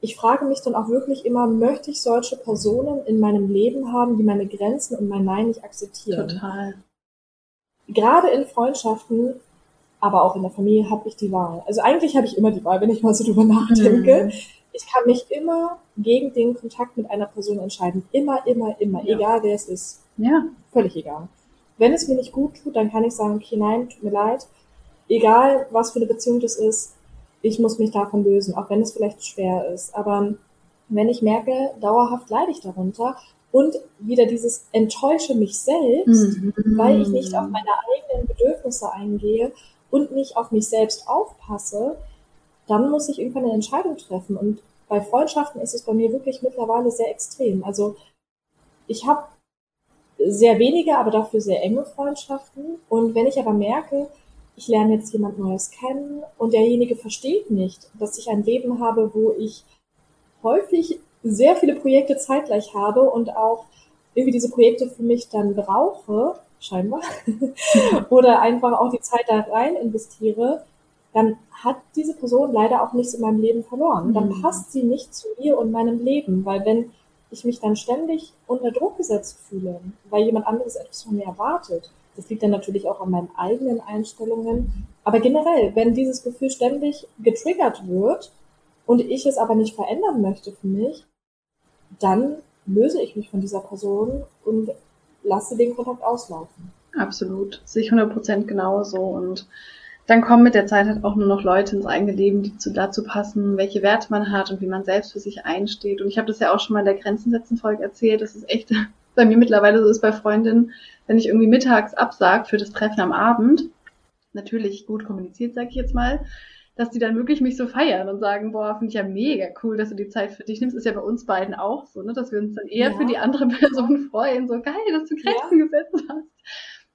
Ich frage mich dann auch wirklich immer, möchte ich solche Personen in meinem Leben haben, die meine Grenzen und mein Nein nicht akzeptieren? Total. Gerade in Freundschaften, aber auch in der Familie habe ich die Wahl. Also eigentlich habe ich immer die Wahl, wenn ich mal so drüber nachdenke. Mhm ich kann mich immer gegen den Kontakt mit einer Person entscheiden. Immer, immer, immer. Ja. Egal wer es ist. Ja. Völlig egal. Wenn es mir nicht gut tut, dann kann ich sagen, okay, nein, tut mir leid. Egal, was für eine Beziehung das ist, ich muss mich davon lösen, auch wenn es vielleicht schwer ist. Aber wenn ich merke, dauerhaft leide ich darunter und wieder dieses enttäusche mich selbst, mhm. weil ich nicht auf meine eigenen Bedürfnisse eingehe und nicht auf mich selbst aufpasse, dann muss ich irgendwann eine Entscheidung treffen. Und bei Freundschaften ist es bei mir wirklich mittlerweile sehr extrem. Also ich habe sehr wenige, aber dafür sehr enge Freundschaften. Und wenn ich aber merke, ich lerne jetzt jemand Neues kennen und derjenige versteht nicht, dass ich ein Leben habe, wo ich häufig sehr viele Projekte zeitgleich habe und auch irgendwie diese Projekte für mich dann brauche, scheinbar, *laughs* oder einfach auch die Zeit da rein investiere, dann hat diese Person leider auch nichts in meinem Leben verloren. Dann mhm. passt sie nicht zu mir und meinem Leben, weil wenn ich mich dann ständig unter Druck gesetzt fühle, weil jemand anderes etwas von mir erwartet, das liegt dann natürlich auch an meinen eigenen Einstellungen, aber generell, wenn dieses Gefühl ständig getriggert wird und ich es aber nicht verändern möchte für mich, dann löse ich mich von dieser Person und lasse den Kontakt auslaufen. Absolut. Sich 100% genauso. Und dann kommen mit der Zeit halt auch nur noch Leute ins eigene Leben, die zu, dazu passen, welche Werte man hat und wie man selbst für sich einsteht. Und ich habe das ja auch schon mal in der Grenzen setzen Folge erzählt. Das ist echt *laughs* bei mir mittlerweile so ist bei Freundinnen, wenn ich irgendwie mittags absag für das Treffen am Abend, natürlich gut kommuniziert, sag ich jetzt mal, dass die dann wirklich mich so feiern und sagen, boah, finde ich ja mega cool, dass du die Zeit für dich nimmst. Ist ja bei uns beiden auch so, ne? dass wir uns dann eher ja. für die andere *laughs* Person freuen. So geil, dass du Grenzen ja. gesetzt hast.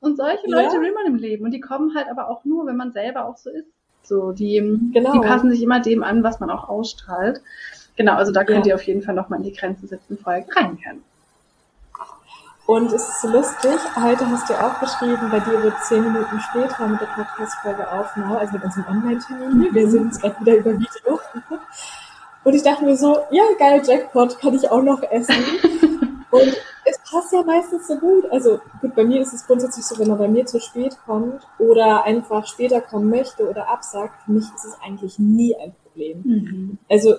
Und solche ja. Leute will man im Leben. Und die kommen halt aber auch nur, wenn man selber auch so ist. So, die, genau. die passen sich immer dem an, was man auch ausstrahlt. Genau, also da könnt ihr auf jeden Fall nochmal in die Grenzen setzen Folge reinhören. Und es ist so lustig, heute hast du auch geschrieben, bei dir wird zehn Minuten später mit der Podcast-Folge aufnehmen, also mit unserem Online-Termin. Wir sind jetzt gerade wieder über Video. Und ich dachte mir so, ja, geil, Jackpot, kann ich auch noch essen. *laughs* Und es passt ja meistens so gut. Also gut, bei mir ist es grundsätzlich so, wenn er bei mir zu spät kommt oder einfach später kommen möchte oder absagt, für mich ist es eigentlich nie ein Problem. Mhm. Also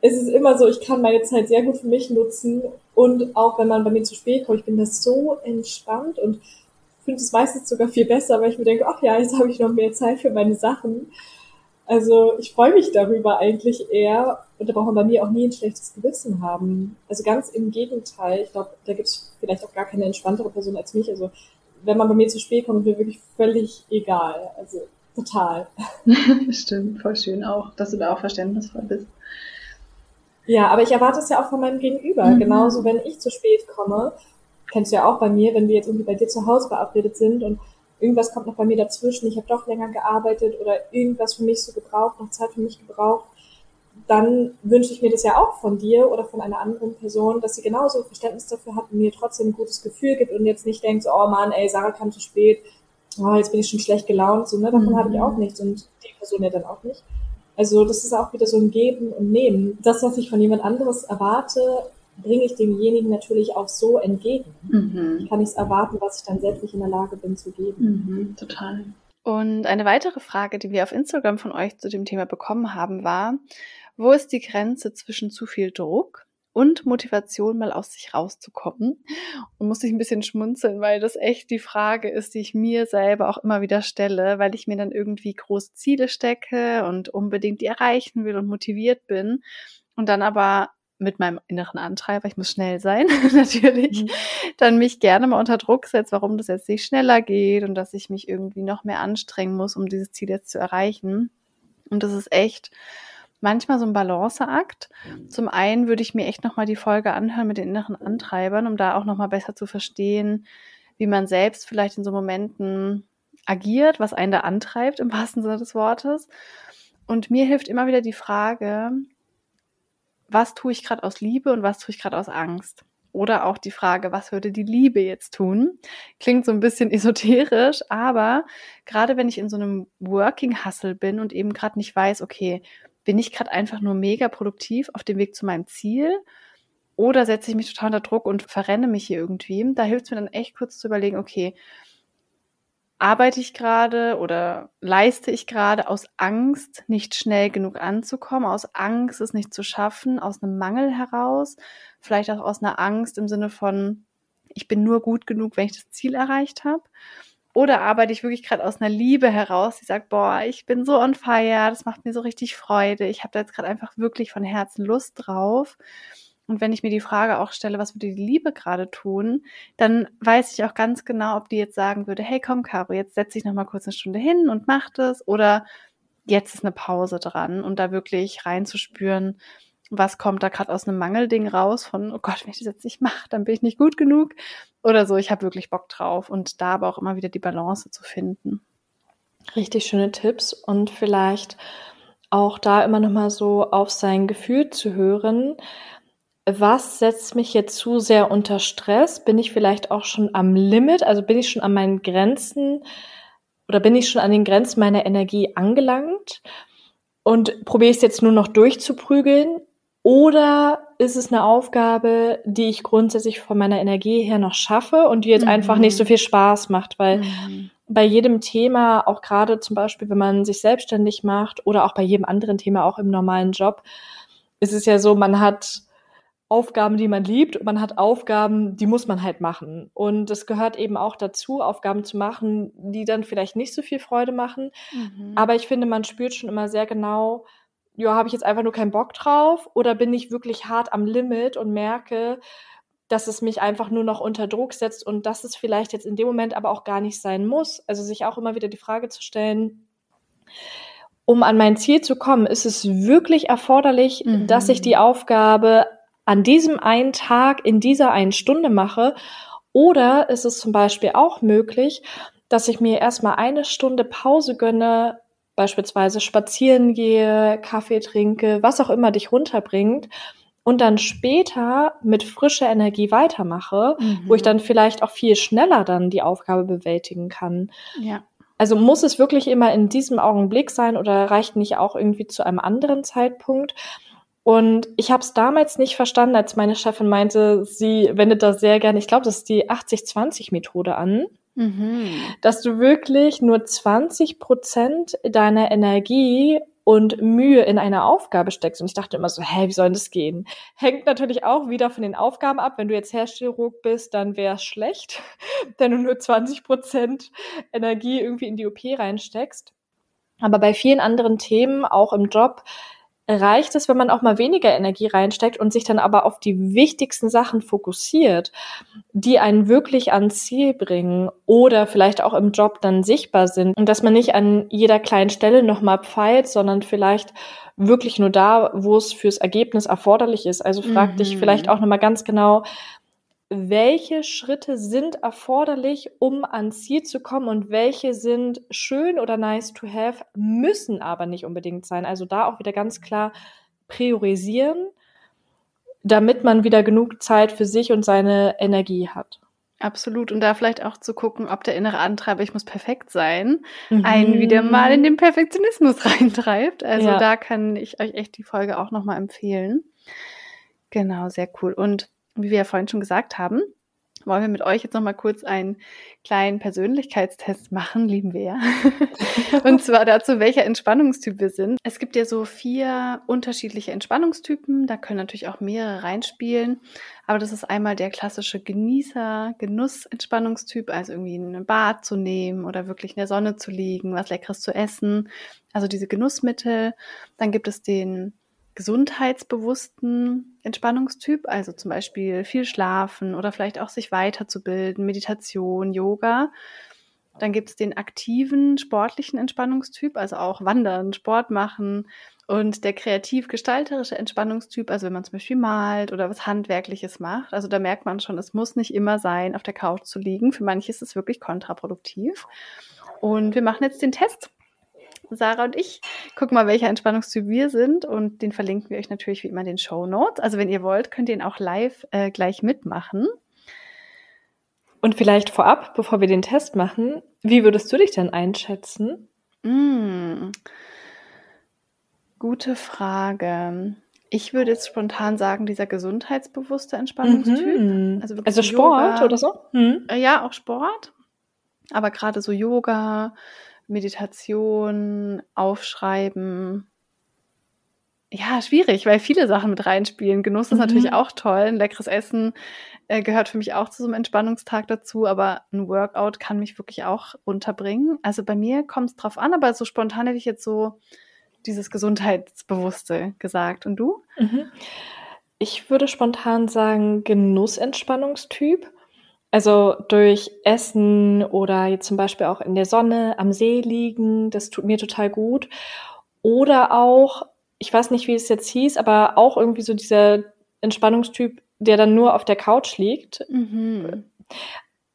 es ist immer so, ich kann meine Zeit sehr gut für mich nutzen und auch wenn man bei mir zu spät kommt, ich bin das so entspannt und finde es meistens sogar viel besser, weil ich mir denke, ach ja, jetzt habe ich noch mehr Zeit für meine Sachen. Also ich freue mich darüber eigentlich eher und da braucht man bei mir auch nie ein schlechtes Gewissen haben. Also ganz im Gegenteil, ich glaube, da gibt es vielleicht auch gar keine entspanntere Person als mich. Also wenn man bei mir zu spät kommt, ist mir wirklich völlig egal. Also total. *laughs* Stimmt, voll schön auch, dass du da auch verständnisvoll bist. Ja, aber ich erwarte es ja auch von meinem Gegenüber. Mhm. Genauso, wenn ich zu spät komme, kennst du ja auch bei mir, wenn wir jetzt irgendwie bei dir zu Hause verabredet sind und irgendwas kommt noch bei mir dazwischen, ich habe doch länger gearbeitet oder irgendwas für mich so gebraucht, noch Zeit für mich gebraucht, dann wünsche ich mir das ja auch von dir oder von einer anderen Person, dass sie genauso Verständnis dafür hat und mir trotzdem ein gutes Gefühl gibt und jetzt nicht denkt, so, oh Mann, ey, Sarah kam zu spät, oh, jetzt bin ich schon schlecht gelaunt, so, ne, davon mhm. habe ich auch nichts und die Person ja dann auch nicht. Also das ist auch wieder so ein Geben und Nehmen. Das, was ich von jemand anderes erwarte, bringe ich demjenigen natürlich auch so entgegen. Mhm. Kann ich es erwarten, was ich dann selbst nicht in der Lage bin zu geben. Mhm, total. Und eine weitere Frage, die wir auf Instagram von euch zu dem Thema bekommen haben, war, wo ist die Grenze zwischen zu viel Druck und Motivation, mal aus sich rauszukommen. Und muss ich ein bisschen schmunzeln, weil das echt die Frage ist, die ich mir selber auch immer wieder stelle, weil ich mir dann irgendwie große Ziele stecke und unbedingt die erreichen will und motiviert bin. Und dann aber mit meinem inneren Antreiber, ich muss schnell sein, *laughs* natürlich, mhm. dann mich gerne mal unter Druck setzt, warum das jetzt nicht schneller geht und dass ich mich irgendwie noch mehr anstrengen muss, um dieses Ziel jetzt zu erreichen. Und das ist echt manchmal so ein Balanceakt. Zum einen würde ich mir echt nochmal die Folge anhören mit den inneren Antreibern, um da auch nochmal besser zu verstehen, wie man selbst vielleicht in so Momenten agiert, was einen da antreibt, im wahrsten Sinne des Wortes. Und mir hilft immer wieder die Frage, was tue ich gerade aus Liebe und was tue ich gerade aus Angst? Oder auch die Frage, was würde die Liebe jetzt tun? Klingt so ein bisschen *laughs* esoterisch, aber gerade wenn ich in so einem Working Hustle bin und eben gerade nicht weiß, okay, bin ich gerade einfach nur mega produktiv auf dem Weg zu meinem Ziel? Oder setze ich mich total unter Druck und verrenne mich hier irgendwie? Da hilft es mir dann echt kurz zu überlegen, okay, arbeite ich gerade oder leiste ich gerade aus Angst, nicht schnell genug anzukommen, aus Angst, es nicht zu schaffen, aus einem Mangel heraus, vielleicht auch aus einer Angst im Sinne von, ich bin nur gut genug, wenn ich das Ziel erreicht habe. Oder arbeite ich wirklich gerade aus einer Liebe heraus, die sagt, boah, ich bin so on fire, das macht mir so richtig Freude, ich habe da jetzt gerade einfach wirklich von Herzen Lust drauf. Und wenn ich mir die Frage auch stelle, was würde die Liebe gerade tun, dann weiß ich auch ganz genau, ob die jetzt sagen würde, hey komm, Caro, jetzt setz dich noch mal kurz eine Stunde hin und mach das. Oder jetzt ist eine Pause dran und da wirklich reinzuspüren, was kommt da gerade aus einem Mangelding raus von, oh Gott, wenn ich das jetzt nicht mache, dann bin ich nicht gut genug. Oder so, ich habe wirklich Bock drauf. Und da aber auch immer wieder die Balance zu finden. Richtig schöne Tipps und vielleicht auch da immer noch mal so auf sein Gefühl zu hören was setzt mich jetzt zu sehr unter Stress? Bin ich vielleicht auch schon am Limit? Also bin ich schon an meinen Grenzen oder bin ich schon an den Grenzen meiner Energie angelangt und probiere ich es jetzt nur noch durchzuprügeln? Oder ist es eine Aufgabe, die ich grundsätzlich von meiner Energie her noch schaffe und die jetzt mhm. einfach nicht so viel Spaß macht? Weil mhm. bei jedem Thema, auch gerade zum Beispiel, wenn man sich selbstständig macht oder auch bei jedem anderen Thema, auch im normalen Job, ist es ja so, man hat Aufgaben, die man liebt und man hat Aufgaben, die muss man halt machen. Und es gehört eben auch dazu, Aufgaben zu machen, die dann vielleicht nicht so viel Freude machen. Mhm. Aber ich finde, man spürt schon immer sehr genau, ja, habe ich jetzt einfach nur keinen Bock drauf oder bin ich wirklich hart am Limit und merke, dass es mich einfach nur noch unter Druck setzt und dass es vielleicht jetzt in dem Moment aber auch gar nicht sein muss. Also sich auch immer wieder die Frage zu stellen, um an mein Ziel zu kommen, ist es wirklich erforderlich, mhm. dass ich die Aufgabe an diesem einen Tag in dieser einen Stunde mache. Oder ist es zum Beispiel auch möglich, dass ich mir erstmal eine Stunde Pause gönne, beispielsweise spazieren gehe, Kaffee trinke, was auch immer dich runterbringt und dann später mit frischer Energie weitermache, mhm. wo ich mhm. dann vielleicht auch viel schneller dann die Aufgabe bewältigen kann. Ja. Also muss es wirklich immer in diesem Augenblick sein oder reicht nicht auch irgendwie zu einem anderen Zeitpunkt? Und ich habe es damals nicht verstanden, als meine Chefin meinte, sie wendet da sehr gerne, ich glaube, das ist die 80-20-Methode an, mhm. dass du wirklich nur 20 Prozent deiner Energie und Mühe in eine Aufgabe steckst. Und ich dachte immer so, hä, wie soll das gehen? Hängt natürlich auch wieder von den Aufgaben ab. Wenn du jetzt Herstellchirurg bist, dann wäre es schlecht, *laughs* wenn du nur 20 Prozent Energie irgendwie in die OP reinsteckst. Aber bei vielen anderen Themen, auch im Job, reicht es, wenn man auch mal weniger Energie reinsteckt und sich dann aber auf die wichtigsten Sachen fokussiert, die einen wirklich ans Ziel bringen oder vielleicht auch im Job dann sichtbar sind und dass man nicht an jeder kleinen Stelle nochmal pfeilt, sondern vielleicht wirklich nur da, wo es fürs Ergebnis erforderlich ist. Also frag mhm. dich vielleicht auch nochmal ganz genau, welche Schritte sind erforderlich, um ans Ziel zu kommen und welche sind schön oder nice to have, müssen aber nicht unbedingt sein. Also da auch wieder ganz klar priorisieren, damit man wieder genug Zeit für sich und seine Energie hat. Absolut. Und da vielleicht auch zu gucken, ob der innere Antreiber, ich muss perfekt sein, mhm. einen wieder mal in den Perfektionismus *laughs* reintreibt. Also ja. da kann ich euch echt die Folge auch nochmal empfehlen. Genau, sehr cool. Und wie wir ja vorhin schon gesagt haben, wollen wir mit euch jetzt nochmal kurz einen kleinen Persönlichkeitstest machen, lieben wir ja. *laughs* Und zwar dazu, welcher Entspannungstyp wir sind. Es gibt ja so vier unterschiedliche Entspannungstypen, da können natürlich auch mehrere reinspielen. Aber das ist einmal der klassische Genießer, Genuss-Entspannungstyp, also irgendwie ein Bad zu nehmen oder wirklich in der Sonne zu liegen, was Leckeres zu essen. Also diese Genussmittel. Dann gibt es den gesundheitsbewussten Entspannungstyp, also zum Beispiel viel schlafen oder vielleicht auch sich weiterzubilden, Meditation, Yoga. Dann gibt es den aktiven sportlichen Entspannungstyp, also auch wandern, Sport machen und der kreativ-gestalterische Entspannungstyp, also wenn man zum Beispiel malt oder was Handwerkliches macht. Also da merkt man schon, es muss nicht immer sein, auf der Couch zu liegen. Für manche ist es wirklich kontraproduktiv. Und wir machen jetzt den Test. Sarah und ich. Guck mal, welcher Entspannungstyp wir sind und den verlinken wir euch natürlich wie immer in den Show Notes. Also wenn ihr wollt, könnt ihr ihn auch live äh, gleich mitmachen. Und vielleicht vorab, bevor wir den Test machen, wie würdest du dich denn einschätzen? Mm, gute Frage. Ich würde jetzt spontan sagen, dieser gesundheitsbewusste Entspannungstyp. Mhm. Also, also Sport Yoga. oder so? Mhm. Ja, auch Sport. Aber gerade so Yoga, Meditation, Aufschreiben. ja, schwierig, weil viele Sachen mit reinspielen. Genuss ist Mhm. natürlich auch toll. Ein leckeres Essen äh, gehört für mich auch zu so einem Entspannungstag dazu, aber ein Workout kann mich wirklich auch runterbringen. Also bei mir kommt es drauf an, aber so spontan hätte ich jetzt so dieses Gesundheitsbewusste gesagt. Und du? Mhm. Ich würde spontan sagen, Genussentspannungstyp. Also durch Essen oder jetzt zum Beispiel auch in der Sonne, am See liegen, das tut mir total gut. Oder auch, ich weiß nicht, wie es jetzt hieß, aber auch irgendwie so dieser Entspannungstyp, der dann nur auf der Couch liegt. Mhm.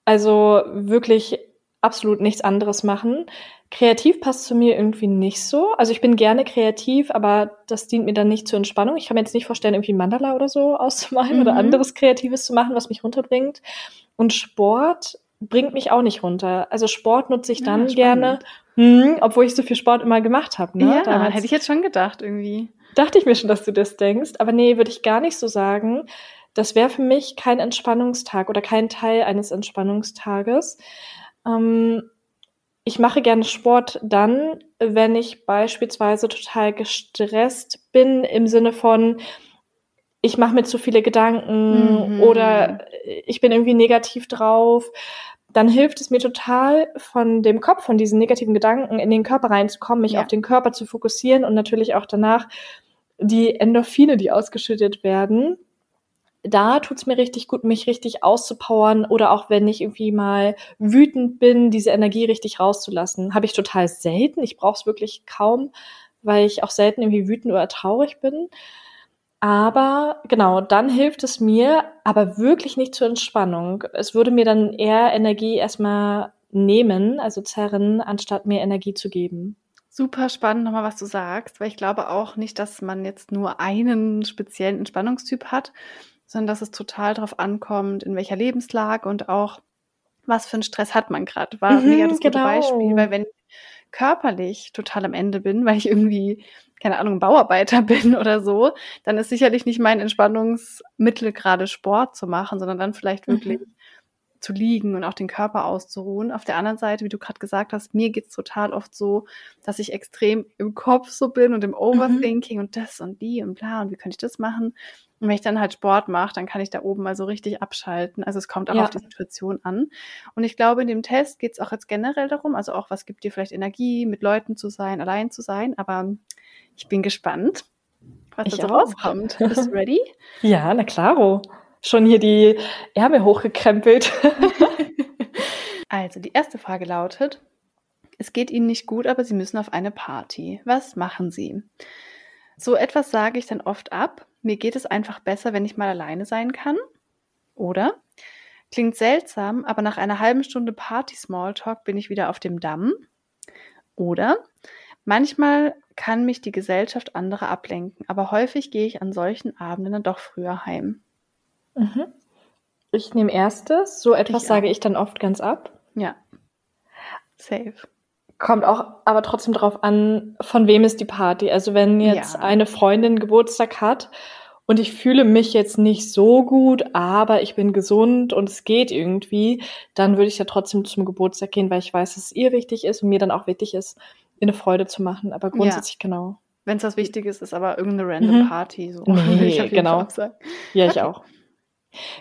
Also wirklich absolut nichts anderes machen. Kreativ passt zu mir irgendwie nicht so. Also ich bin gerne kreativ, aber das dient mir dann nicht zur Entspannung. Ich kann mir jetzt nicht vorstellen, irgendwie Mandala oder so *laughs* auszumalen Mhm. oder anderes Kreatives zu machen, was mich runterbringt. Und Sport bringt mich auch nicht runter. Also Sport nutze ich Ja, dann spannend. gerne, hm, obwohl ich so viel Sport immer gemacht habe. Ne? Ja, Damals hätte ich jetzt schon gedacht irgendwie. dachte ich mir schon, dass du das denkst. Aber nee, würde ich gar nicht so sagen. Das wäre für mich kein Entspannungstag oder kein Teil eines Entspannungstages. Ähm, ich mache gerne Sport dann, wenn ich beispielsweise total gestresst bin, im Sinne von, ich mache mir zu viele Gedanken Mhm. oder ich bin irgendwie negativ drauf. Dann hilft es mir total, von dem Kopf, von diesen negativen Gedanken in den Körper reinzukommen, mich Ja. auf den Körper zu fokussieren und natürlich auch danach die Endorphine, die ausgeschüttet werden. Da tut's mir richtig gut, mich richtig auszupowern oder auch wenn ich irgendwie mal wütend bin, diese Energie richtig rauszulassen. Habe ich total selten. Ich brauche es wirklich kaum, weil ich auch selten irgendwie wütend oder traurig bin. Aber genau, dann hilft es mir, aber wirklich nicht zur Entspannung. Es würde mir dann eher Energie erstmal nehmen, also zerren, anstatt mir Energie zu geben. Super spannend nochmal, was du sagst, weil ich glaube auch nicht, dass man jetzt nur einen speziellen Entspannungstyp hat, sondern dass es total darauf ankommt, in welcher Lebenslage und auch, was für einen Stress hat man gerade. War Mhm, mega das gute genau. Beispiel, weil wenn ich körperlich total am Ende bin, weil ich irgendwie, keine Ahnung, Bauarbeiter *laughs* bin oder so, dann ist sicherlich nicht mein Entspannungsmittel gerade Sport zu machen, sondern dann vielleicht Mhm. Zu liegen und auch den Körper auszuruhen. Auf der anderen Seite, wie du gerade gesagt hast, mir geht's total oft so, dass ich extrem im Kopf so bin und im Overthinking und das und die und bla und wie könnte ich das machen. Und wenn ich dann halt Sport mache, dann kann ich da oben mal so richtig abschalten. Also es kommt auch Ja. auf die Situation an. Und ich glaube, in dem Test geht's auch jetzt generell darum, also auch, was gibt dir vielleicht Energie, mit Leuten zu sein, allein zu sein. Aber ich bin gespannt, was Ich da so rauskommt. Bist du ready? *laughs* Ja, na klaro. Schon hier die Ärmel hochgekrempelt. *laughs* Also, die erste Frage lautet, es geht Ihnen nicht gut, aber Sie müssen auf eine Party. Was machen Sie? So etwas sage ich dann oft ab. Mir geht es einfach besser, wenn ich mal alleine sein kann. Oder? Klingt seltsam, aber nach einer halben Stunde Party-Smalltalk bin ich wieder auf dem Damm. Oder? Manchmal kann mich die Gesellschaft anderer ablenken, aber häufig gehe ich an solchen Abenden dann doch früher heim. Mhm. Ich nehme erstes. So etwas Ich sage auch. ich dann oft ganz ab. Ja. Safe. Kommt auch aber trotzdem drauf an, von wem ist die Party. Also wenn jetzt Ja. eine Freundin Geburtstag hat und ich fühle mich jetzt nicht so gut, aber ich bin gesund und es geht irgendwie, dann würde ich ja trotzdem zum Geburtstag gehen, weil ich weiß, dass es ihr wichtig ist und mir dann auch wichtig ist, ihr eine Freude zu machen. Aber grundsätzlich genau. Wenn es was Wichtiges ist, aber irgendeine random Mhm. Party. So. *laughs* Nee, genau. Ja, ich Okay. auch.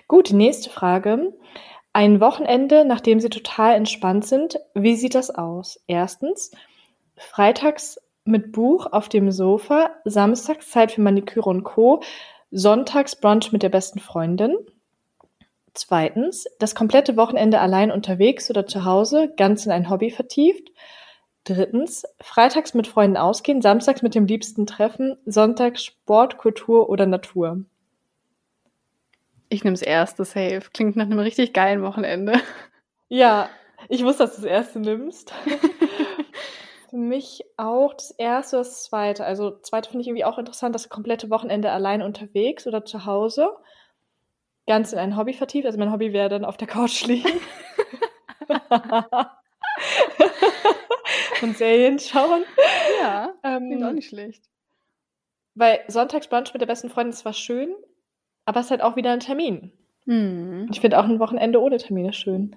Gut, die nächste Frage. Ein Wochenende, nachdem Sie total entspannt sind, wie sieht das aus? Erstens, freitags mit Buch auf dem Sofa, samstags Zeit für Maniküre und Co., sonntags Brunch mit der besten Freundin. Zweitens, das komplette Wochenende allein unterwegs oder zu Hause, ganz in ein Hobby vertieft. Drittens, freitags mit Freunden ausgehen, samstags mit dem Liebsten treffen, sonntags Sport, Kultur oder Natur. Ich nehme das erste Safe. Klingt nach einem richtig geilen Wochenende. Ja, ich wusste, dass du das erste nimmst. *laughs* Für mich auch das erste, das zweite. Also zweite finde ich irgendwie auch interessant, das komplette Wochenende allein unterwegs oder zu Hause. Ganz in ein Hobby vertieft. Also mein Hobby wäre dann auf der Couch liegen. *laughs* Und Serien schauen. Ja, klingt auch Ähm, nicht schlecht. weil Sonntagsbrunch mit der besten Freundin ist zwar schön, aber es ist halt auch wieder ein Termin. Hm. Und ich finde auch ein Wochenende ohne Termine schön.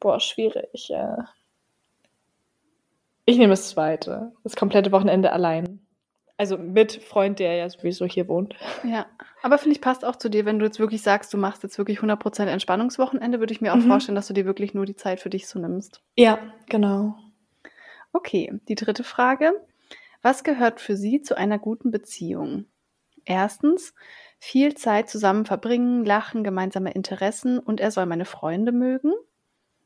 Boah, schwierig. Ja. Ich nehme das zweite. Das komplette Wochenende allein. Also mit Freund, der ja sowieso hier wohnt. Ja, aber finde ich passt auch zu dir, wenn du jetzt wirklich sagst, du machst jetzt wirklich 100% Entspannungswochenende, würde ich mir auch Mhm. vorstellen, dass du dir wirklich nur die Zeit für dich so nimmst. Ja, genau. Okay, die dritte Frage. Was gehört für Sie zu einer guten Beziehung? Erstens, viel Zeit zusammen verbringen, lachen, gemeinsame Interessen und er soll meine Freunde mögen.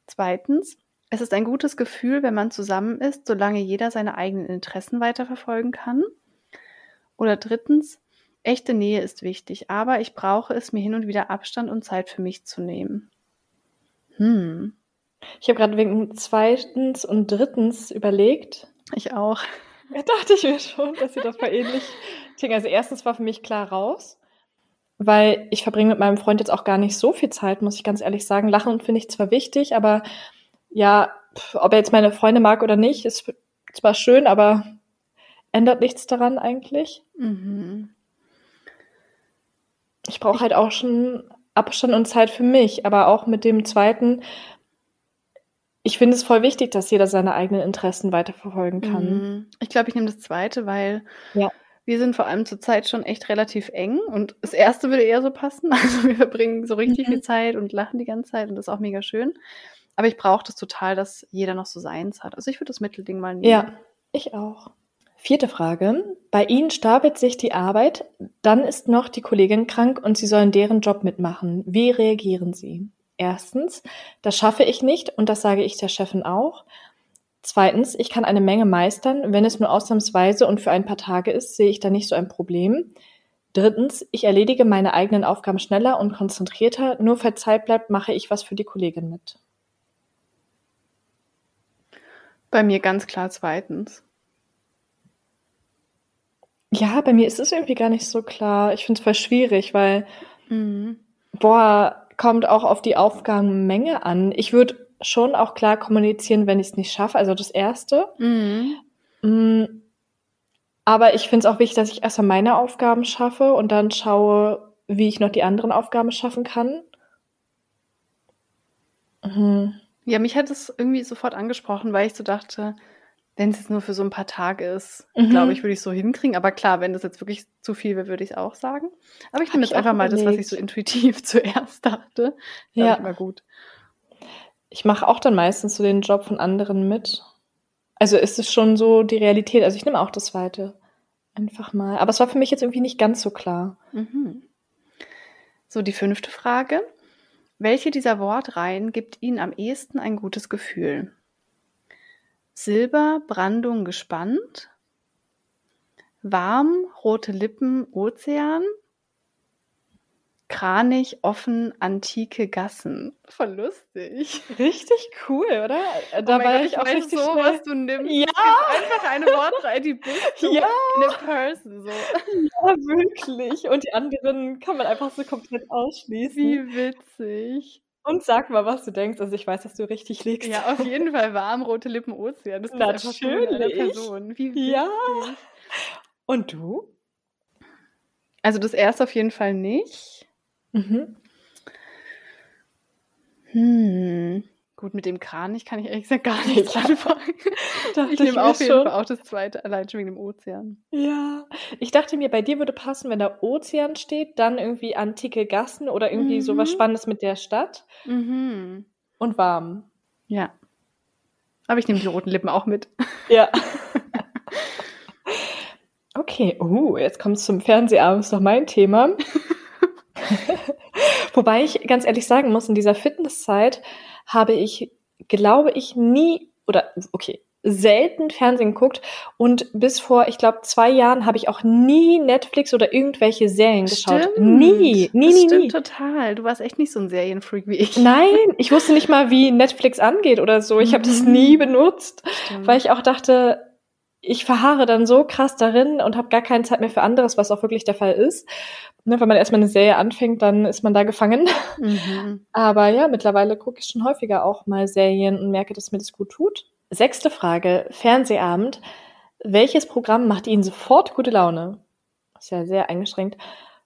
Zweitens, es ist ein gutes Gefühl, wenn man zusammen ist, solange jeder seine eigenen Interessen weiterverfolgen kann. Oder drittens, echte Nähe ist wichtig, aber ich brauche es, mir hin und wieder Abstand und Zeit für mich zu nehmen. Hm, Ich habe gerade wegen zweitens und drittens überlegt. ich auch. Da dachte ich mir schon, dass sie das mal ähnlich. Also erstens war für mich klar raus, weil ich verbringe mit meinem Freund jetzt auch gar nicht so viel Zeit, muss ich ganz ehrlich sagen. Lachen finde ich zwar wichtig, aber ja, ob er jetzt meine Freunde mag oder nicht, ist zwar schön, aber ändert nichts daran eigentlich. Mhm. Ich brauche halt auch schon Abstand und Zeit für mich, aber auch mit dem zweiten, ich finde es voll wichtig, dass jeder seine eigenen Interessen weiterverfolgen kann. Mhm. Ich glaube, ich nehme das zweite, weil Ja. Wir sind vor allem zur Zeit schon echt relativ eng und das erste würde eher so passen. *laughs* Also wir verbringen so richtig Mhm. viel Zeit und lachen die ganze Zeit und das ist auch mega schön. Aber ich brauche das total, dass jeder noch so seins hat. Also ich würde das Mittelding mal nehmen. Ja, ich auch. Vierte Frage. Bei Ihnen stapelt sich die Arbeit, dann ist noch die Kollegin krank und Sie sollen deren Job mitmachen. Wie reagieren Sie? Erstens, das schaffe ich nicht und das sage ich der Chefin auch. Zweitens, ich kann eine Menge meistern. Wenn es nur ausnahmsweise und für ein paar Tage ist, sehe ich da nicht so ein Problem. Drittens, ich erledige meine eigenen Aufgaben schneller und konzentrierter. Nur falls Zeit bleibt, mache ich was für die Kollegin mit. Bei mir ganz klar zweitens. Ja, bei mir ist es irgendwie gar nicht so klar. Ich finde es voll schwierig, weil Mhm. Boah, kommt auch auf die Aufgabenmenge an. Ich würde schon auch klar kommunizieren, wenn ich es nicht schaffe. Also das Erste. Mhm. Mm, Aber ich finde es auch wichtig, dass ich erstmal meine Aufgaben schaffe und dann schaue, wie ich noch die anderen Aufgaben schaffen kann. Mhm. Ja, mich hat es irgendwie sofort angesprochen, weil ich so dachte, wenn es jetzt nur für so ein paar Tage ist, Mhm. glaube ich, würde ich es so hinkriegen. Aber klar, wenn das jetzt wirklich zu viel wäre, würde ich es auch sagen. Aber ich nehme ich jetzt einfach auch mal das, was überlegt. ich so intuitiv *laughs* zuerst dachte. Ja. Ja. Immer gut. Ich mache auch dann meistens so den Job von anderen mit. Also ist es schon so die Realität. Also ich nehme auch das Zweite. Einfach mal. Aber es war für mich jetzt irgendwie nicht ganz so klar. Mhm. So, die fünfte Frage. Welche dieser Wortreihen gibt Ihnen am ehesten ein gutes Gefühl? Silber, Brandung, gespannt. Warm, rote Lippen, Ozean. Kranich, offen, antike Gassen. Voll lustig. Richtig cool, oder? Da Oh war Gott, ich auch richtig so, schnell. was du nimmst. Ja. Einfach eine Wortreihe, die bist du Ja. in a person. So. Ja, wirklich. Und die anderen kann man einfach so komplett ausschließen. Wie witzig. Und sag mal, was du denkst. Also ich weiß, dass du richtig liegst. Ja, auf jeden Fall warm, rote Lippen, Ozean. Das ist einfach so Natürlich. Person. Wie witzig. Ja. Und du? Also das erste auf jeden Fall nicht. Mhm. Hm. Gut, mit dem Kranich kann ich ehrlich gesagt gar nichts *laughs* Ja. anfangen. Dachte Ich nehme auf jeden schon. Fall auch das zweite, allein schon wegen dem Ozean. Ja. Ich dachte mir, bei dir würde passen, wenn da Ozean steht, dann irgendwie antike Gassen oder irgendwie Mhm. sowas Spannendes mit der Stadt Mhm. und warm. Ja. Aber ich nehme die roten Lippen auch mit. *laughs* Ja. Okay, uh, jetzt kommt es zum Fernsehabend, ist doch mein Thema. *laughs* Wobei ich ganz ehrlich sagen muss, in dieser Fitnesszeit habe ich, glaube ich, nie oder okay, selten Fernsehen geguckt und bis vor, ich glaube, zwei Jahren habe ich auch nie Netflix oder irgendwelche Serien geschaut. Nie, nie, das nie, stimmt nie. total. Du warst echt nicht so ein Serienfreak wie ich. Nein, ich wusste nicht mal, wie Netflix angeht oder so. Ich habe das Mhm. nie benutzt Stimmt. weil ich auch dachte, ich verharre dann so krass darin und habe gar keine Zeit mehr für anderes, was auch wirklich der Fall ist. Ne, wenn man erstmal eine Serie anfängt, dann ist man da gefangen. Mhm. *laughs* Aber ja, mittlerweile gucke ich schon häufiger auch mal Serien und merke, dass mir das gut tut. Sechste Frage, Fernsehabend. Welches Programm macht Ihnen sofort gute Laune? Ist ja sehr eingeschränkt.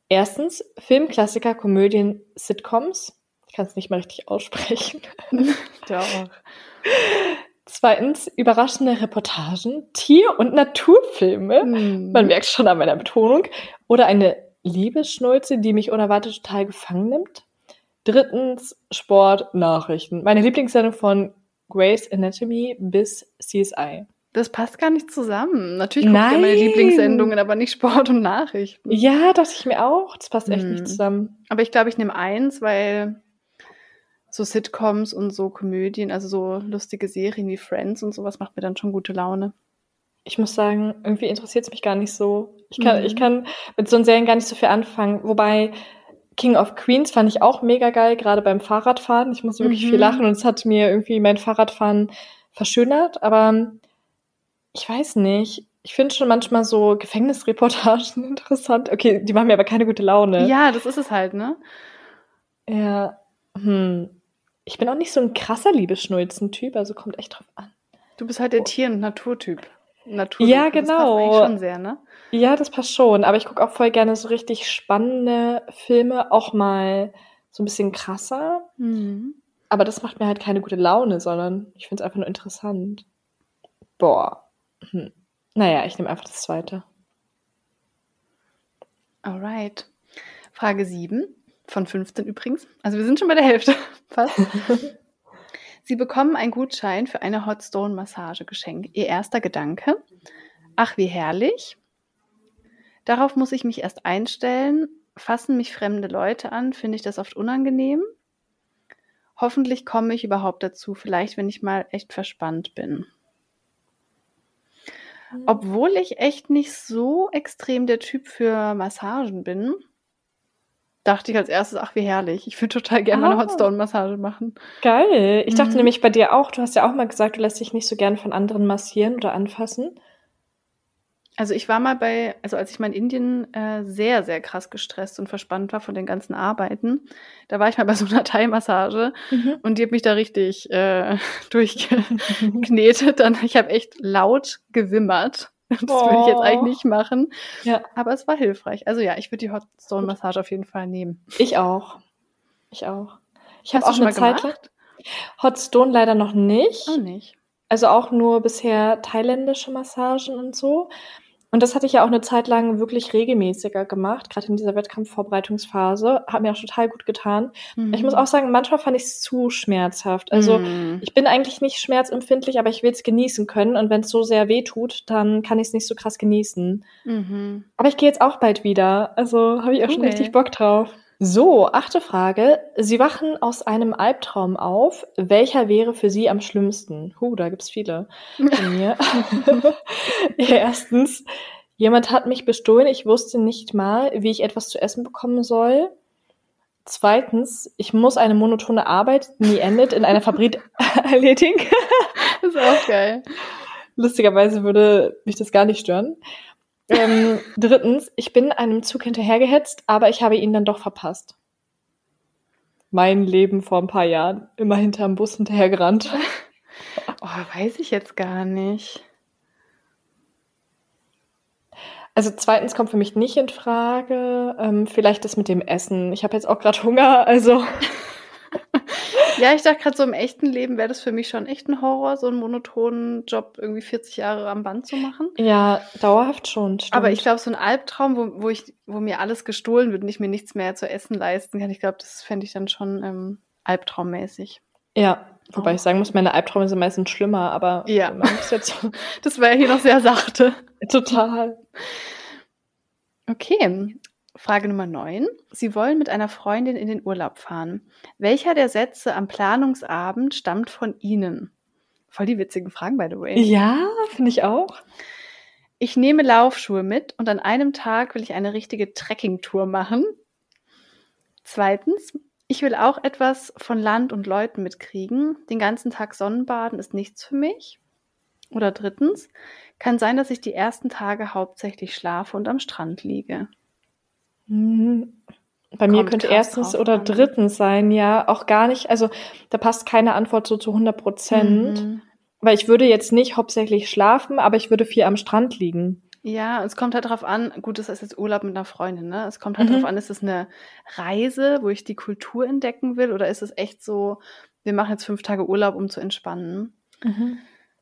Erstens, Filmklassiker, Komödien, Sitcoms. Ich kann es nicht mal richtig aussprechen. *laughs* Doch. *laughs* Zweitens überraschende Reportagen, Tier- und Naturfilme. Mhm. Man merkt schon an meiner Betonung. Oder eine Liebesschnulze, die mich unerwartet total gefangen nimmt. Drittens Sport, Nachrichten. Meine Lieblingssendung von Grey's Anatomy bis CSI. Das passt gar nicht zusammen. Natürlich gucke ich ja meine. Lieblingssendungen, aber nicht Sport und Nachrichten. Ja, dachte ich mir auch. Das passt echt Mhm. nicht zusammen. Aber ich glaube, ich nehme eins, weil so Sitcoms und so Komödien, also so lustige Serien wie Friends und sowas macht mir dann schon gute Laune. Ich muss sagen, irgendwie interessiert es mich gar nicht so. Ich kann, Mhm. ich kann mit so einen Serien gar nicht so viel anfangen. Wobei King of Queens fand ich auch mega geil, gerade beim Fahrradfahren. Ich musste wirklich Mhm. viel lachen und es hat mir irgendwie mein Fahrradfahren verschönert. Aber ich weiß nicht. Ich finde schon manchmal so Gefängnisreportagen *laughs* interessant. Okay, die machen mir aber keine gute Laune. Ja, das ist es halt, ne? Ja. Hm. Ich bin auch nicht so ein krasser Liebesschnulzen-Typ, also kommt echt drauf an. Du bist halt der Tier- und Naturtyp. Natur Ja, Das passt genau. eigentlich schon sehr, ne? Ja, das passt schon. Aber ich gucke auch voll gerne so richtig spannende Filme, auch mal so ein bisschen krasser. Mhm. Aber das macht mir halt keine gute Laune, sondern ich finde es einfach nur interessant. Boah. Hm. Naja, ich nehme einfach das zweite. Alright. Frage 7 von 15 übrigens. Also wir sind schon bei der Hälfte. *laughs* Fast. *laughs* Sie bekommen einen Gutschein für eine Hot Stone Massage geschenkt. Ihr erster Gedanke. Ach, wie herrlich. Darauf muss ich mich erst einstellen. Fassen mich fremde Leute an, finde ich das oft unangenehm. Hoffentlich komme ich überhaupt dazu, vielleicht wenn ich mal echt verspannt bin. Obwohl ich echt nicht so extrem der Typ für Massagen bin, dachte ich als erstes, ach wie herrlich. Ich würde total gerne mal eine Ah. Hotstone-Massage machen. Geil. Ich dachte Mhm. nämlich bei dir auch, du hast ja auch mal gesagt, du lässt dich nicht so gern von anderen massieren oder anfassen. Also ich war mal bei, also als ich mal in Indien äh, sehr, sehr krass gestresst und verspannt war von den ganzen Arbeiten, da war ich mal bei so einer *laughs* Thai-Massage und die hat mich da richtig äh, *laughs* durchgeknetet. *laughs* Dann, ich habe echt laut gewimmert. *laughs* Das würde ich jetzt Oh. eigentlich nicht machen. Ja. Aber es war hilfreich. Also ja, ich würde die Hotstone-Massage auf jeden Fall nehmen. Ich auch. Ich auch. Ich habe auch schon eine mal Zeit gemacht? Hot Stone leider noch nicht. Auch nicht. Also auch nur bisher thailändische Massagen und so. Und das hatte ich ja auch eine Zeit lang wirklich regelmäßiger gemacht, gerade in dieser Wettkampfvorbereitungsphase. Hat mir auch total gut getan. Ich muss auch sagen, manchmal fand ich es zu schmerzhaft. Also Mhm. ich bin eigentlich nicht schmerzempfindlich, aber ich will es genießen können. Und wenn es so sehr weh tut, dann kann ich es nicht so krass genießen. Mhm. Aber ich gehe jetzt auch bald wieder. Also habe ich auch schon Cool. richtig Bock drauf. So, achte Frage. Sie wachen aus einem Albtraum auf. Welcher wäre für Sie am schlimmsten? Huh, da gibt's viele *laughs* von mir. *laughs* Erstens, jemand hat mich bestohlen. Ich wusste nicht mal, wie ich etwas zu essen bekommen soll. Zweitens, ich muss eine monotone Arbeit, die nie endet, in einer Fabrik *laughs* erledigen. Das ist auch geil. Lustigerweise würde mich das gar nicht stören. Ähm, drittens, ich bin einem Zug hinterhergehetzt, aber ich habe ihn dann doch verpasst. Mein Leben vor ein paar Jahren, immer hinterm Bus hinterhergerannt. *laughs* Oh, weiß ich jetzt gar nicht. Also zweitens kommt für mich nicht in Frage. Ähm, vielleicht das mit dem Essen. Ich habe jetzt auch gerade Hunger, also *laughs* Ja, ich dachte gerade so im echten Leben wäre das für mich schon echt ein Horror, so einen monotonen Job irgendwie 40 Jahre am Band zu machen. ja, dauerhaft schon. Stimmt. Aber ich glaube, so ein Albtraum, wo, wo, ich, wo mir alles gestohlen wird und ich mir nichts mehr zu essen leisten kann, ich glaube, das fände ich dann schon ähm, albtraummäßig. ja, wobei Oh. ich sagen muss, meine Albträume sind meistens schlimmer, aber Ja. jetzt *laughs* Das war ja hier noch sehr sachte. *laughs* total. Okay, Frage Nummer 9. Sie wollen mit einer Freundin in den Urlaub fahren. Welcher der Sätze am Planungsabend stammt von Ihnen? Voll die witzigen Fragen, by the way. Ja, finde ich auch. Ich nehme Laufschuhe mit und an einem Tag will ich eine richtige Trekkingtour machen. Zweitens, ich will auch etwas von Land und Leuten mitkriegen. Den ganzen Tag Sonnenbaden ist nichts für mich. Oder drittens, kann sein, dass ich die ersten Tage hauptsächlich schlafe und am Strand liege. Mhm. Bei mir könnte erstens drauf oder an. drittens sein, ja, auch gar nicht. Also da passt keine Antwort so zu 100 Prozent. Mhm. Weil ich würde jetzt nicht hauptsächlich schlafen, aber ich würde viel am Strand liegen. Ja, es kommt halt darauf an, gut, das ist jetzt Urlaub mit einer Freundin, ne? Es kommt halt Mhm. darauf an, ist es eine Reise, wo ich die Kultur entdecken will, oder ist es echt so, wir machen jetzt fünf Tage Urlaub, um zu entspannen?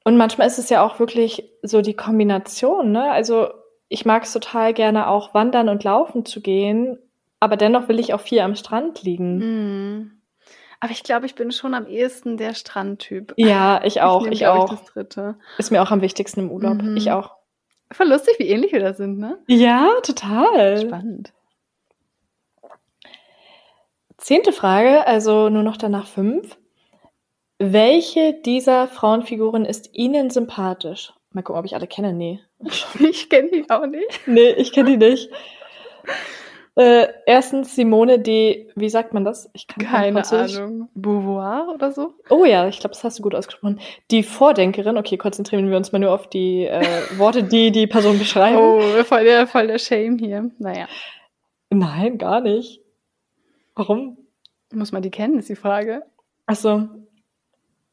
Und manchmal ist es ja auch wirklich so die Kombination, ne? Also ich mag es total gerne auch wandern und laufen zu gehen, aber dennoch will ich auch viel am Strand liegen. Mhm. Aber ich glaube, ich bin schon am ehesten der Strandtyp. Ja, ich auch, nehm, ich, glaub auch. dritte. Ist mir auch am wichtigsten im Urlaub. Mhm. Ich auch. Voll lustig, wie ähnlich wir da sind, ne? Ja, total. Spannend. Zehnte Frage, also nur noch danach fünf. Welche dieser Frauenfiguren ist Ihnen sympathisch? Mal gucken, ob ich alle kenne. Nee. *laughs* Ich kenne die auch nicht. Nee, ich kenne die nicht. Äh, erstens Simone de, wie sagt man das? Ich kann kein Keine. Ahnung. Beauvoir oder so? Oh ja, ich glaube, das hast du gut ausgesprochen. Die Vordenkerin, okay, konzentrieren wir uns mal nur auf die äh, Worte, die die Person beschreiben. Oh, voll der, voll der Shame hier. Naja, Nein, gar nicht. Warum? muss man die kennen, ist die Frage. Achso.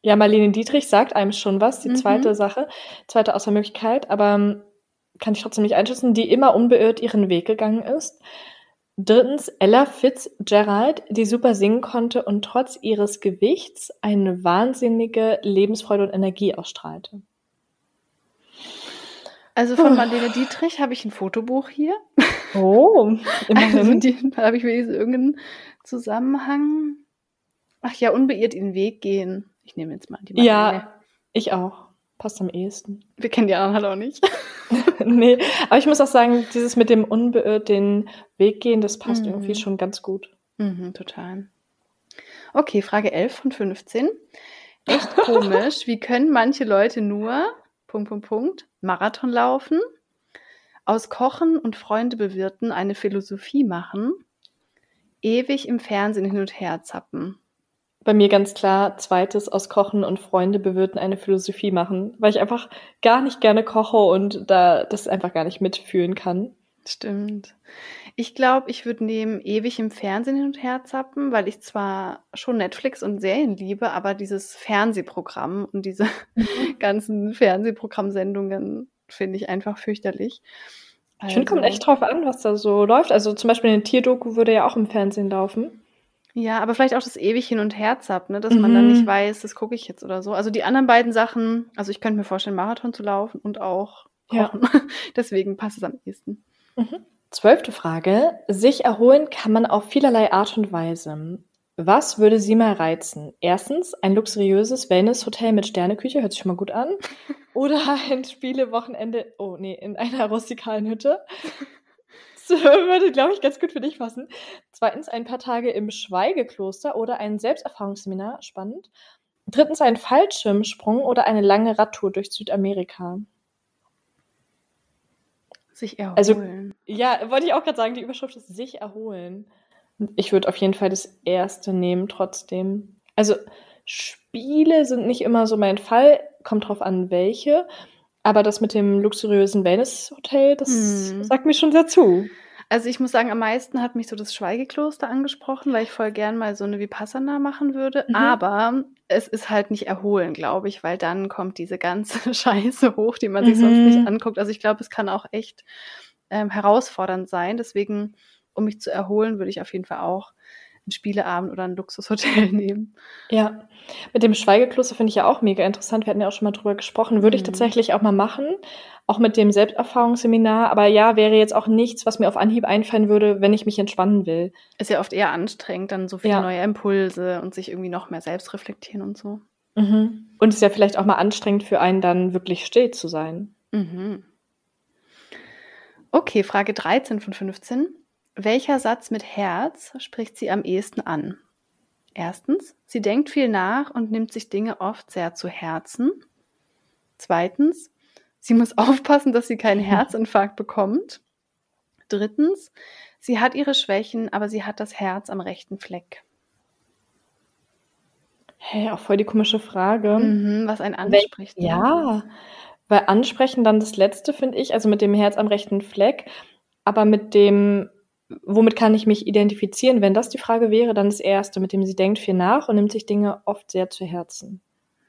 Ja, Marlene Dietrich sagt einem schon was, die Mhm. zweite Sache, zweite Auswahlmöglichkeit, aber ähm, kann ich trotzdem nicht einschätzen, die immer unbeirrt ihren Weg gegangen ist. Drittens Ella Fitzgerald, die super singen konnte und trotz ihres Gewichts eine wahnsinnige Lebensfreude und Energie ausstrahlte. Also von Marlene Dietrich habe ich ein Fotobuch hier. Oh, Also immerhin. die, da habe ich wenigstens irgendeinen Zusammenhang. Ach ja, unbeirrt den Weg gehen. Ich nehme jetzt mal die Marlene. ja, ich auch. Passt am ehesten. Wir kennen die anderen halt auch nicht. *laughs* nee, aber ich muss auch sagen, dieses mit dem unbeirrt den Weg gehen, das passt Mhm. irgendwie schon ganz gut. Mhm, total. Okay, Frage 11 von 15. Echt komisch. *laughs* Wie können manche Leute nur, Punkt, Punkt, Punkt, Marathon laufen, aus Kochen und Freunde bewirten eine Philosophie machen, ewig im Fernsehen hin und her zappen? Bei mir ganz klar, zweites aus Kochen und Freunde bewirten eine Philosophie machen, weil ich einfach gar nicht gerne koche und da das einfach gar nicht mitfühlen kann. Stimmt. Ich glaube, ich würde nehmen ewig im Fernsehen hin und her zappen, weil ich zwar schon Netflix und Serien liebe, aber dieses Fernsehprogramm und diese *laughs* ganzen Fernsehprogrammsendungen finde ich einfach fürchterlich. Ich finde, kommt Also- echt drauf an, was da so läuft. Also zum Beispiel eine Tierdoku würde ja auch im Fernsehen laufen. Ja, aber vielleicht auch das ewig hin und her zappen, ne? dass man dann Mhm. nicht weiß, das gucke ich jetzt oder so. Also die anderen beiden Sachen, also ich könnte mir vorstellen, Marathon zu laufen und auch Ja. kochen. *laughs* Deswegen passt es am ehesten. Zwölfte Frage. Sich erholen kann man auf vielerlei Art und Weise. Was würde Sie mal reizen? Erstens, ein luxuriöses Wellness-Hotel mit Sterneküche, hört sich schon mal gut an. *laughs* Oder ein Spielewochenende, oh nee, in einer rustikalen Hütte. *laughs* Das würde, glaube ich, ganz gut für dich passen. Zweitens, ein paar Tage im Schweigekloster oder ein Selbsterfahrungsseminar, spannend. Drittens, ein Fallschirmsprung oder eine lange Radtour durch Südamerika. Sich erholen. Also- Ja, wollte ich auch gerade sagen, die Überschrift ist sich erholen. Ich würde auf jeden Fall das erste nehmen, trotzdem. Also Spiele sind nicht immer so mein Fall, kommt drauf an, welche. Aber das mit dem luxuriösen Wellness-Hotel, das Hm. sagt mir schon sehr zu. Also ich muss sagen, am meisten hat mich so das Schweigekloster angesprochen, weil ich voll gern mal so eine Vipassana machen würde. Mhm. Aber es ist halt nicht erholen, glaube ich, weil dann kommt diese ganze *laughs* Scheiße hoch, die man sich Mhm. sonst nicht anguckt. Also ich glaube, es kann auch echt ähm, herausfordernd sein. Deswegen, um mich zu erholen, würde ich auf jeden Fall auch einen Spieleabend oder ein Luxushotel *laughs* nehmen. Ja, mit dem Schweigekloster finde ich ja auch mega interessant. Wir hatten ja auch schon mal drüber gesprochen. Würde ich Mhm. tatsächlich auch mal machen. Auch mit dem Selbsterfahrungsseminar. Aber ja, wäre jetzt auch nichts, was mir auf Anhieb einfallen würde, wenn ich mich entspannen will. Ist ja oft eher anstrengend, dann so viele Ja. neue Impulse und sich irgendwie noch mehr selbst reflektieren und so. Mhm. Und es ist ja vielleicht auch mal anstrengend für einen dann wirklich still zu sein. Mhm. Okay, Frage 13 von 15. Welcher Satz mit Herz spricht sie am ehesten an? Erstens, sie denkt viel nach und nimmt sich Dinge oft sehr zu Herzen. Zweitens, sie muss *laughs* aufpassen, dass sie keinen Herzinfarkt bekommt. Drittens, sie hat ihre Schwächen, aber sie hat das Herz am rechten Fleck. Hä, auch voll die komische Frage. Mhm, was einen anspricht. ne? Ja, weil ansprechen dann das Letzte, finde ich, also mit dem Herz am rechten Fleck, aber mit dem, womit kann ich mich identifizieren? Wenn das die Frage wäre, dann das Erste, mit dem sie denkt viel nach und nimmt sich Dinge oft sehr zu Herzen.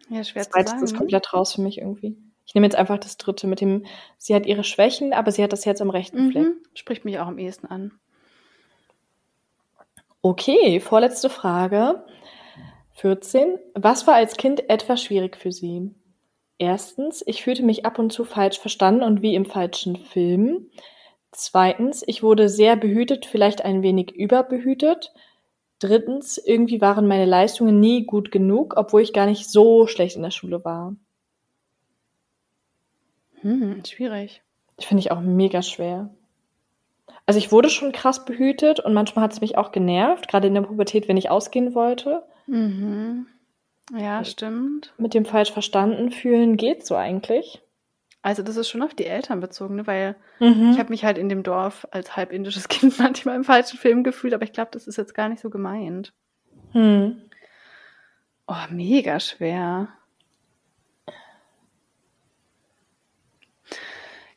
Ja, schwer Das zu sagen. ist ne? komplett raus für mich irgendwie. Ich nehme jetzt einfach das Dritte mit dem, sie hat ihre Schwächen, aber sie hat das Herz am rechten Fleck. Mhm, spricht mich auch am ehesten an. Okay, vorletzte Frage. 14. Was war als Kind etwas schwierig für Sie? Erstens, ich fühlte mich ab und zu falsch verstanden und wie im falschen Film. Zweitens, ich wurde sehr behütet, vielleicht ein wenig überbehütet. Drittens, irgendwie waren meine Leistungen nie gut genug, obwohl ich gar nicht so schlecht in der Schule war. Hm, schwierig. Finde ich auch mega schwer. Also ich wurde schon krass behütet und manchmal hat es mich auch genervt, gerade in der Pubertät, wenn ich ausgehen wollte. Mhm. Ja, stimmt. Mit dem falsch verstanden fühlen geht so eigentlich. Also das ist schon auf die Eltern bezogen, ne? weil Mhm. ich habe mich halt in dem Dorf als halb indisches *laughs* Kind manchmal im falschen Film gefühlt, aber ich glaube, das ist jetzt gar nicht so gemeint. Hm. Oh, mega schwer.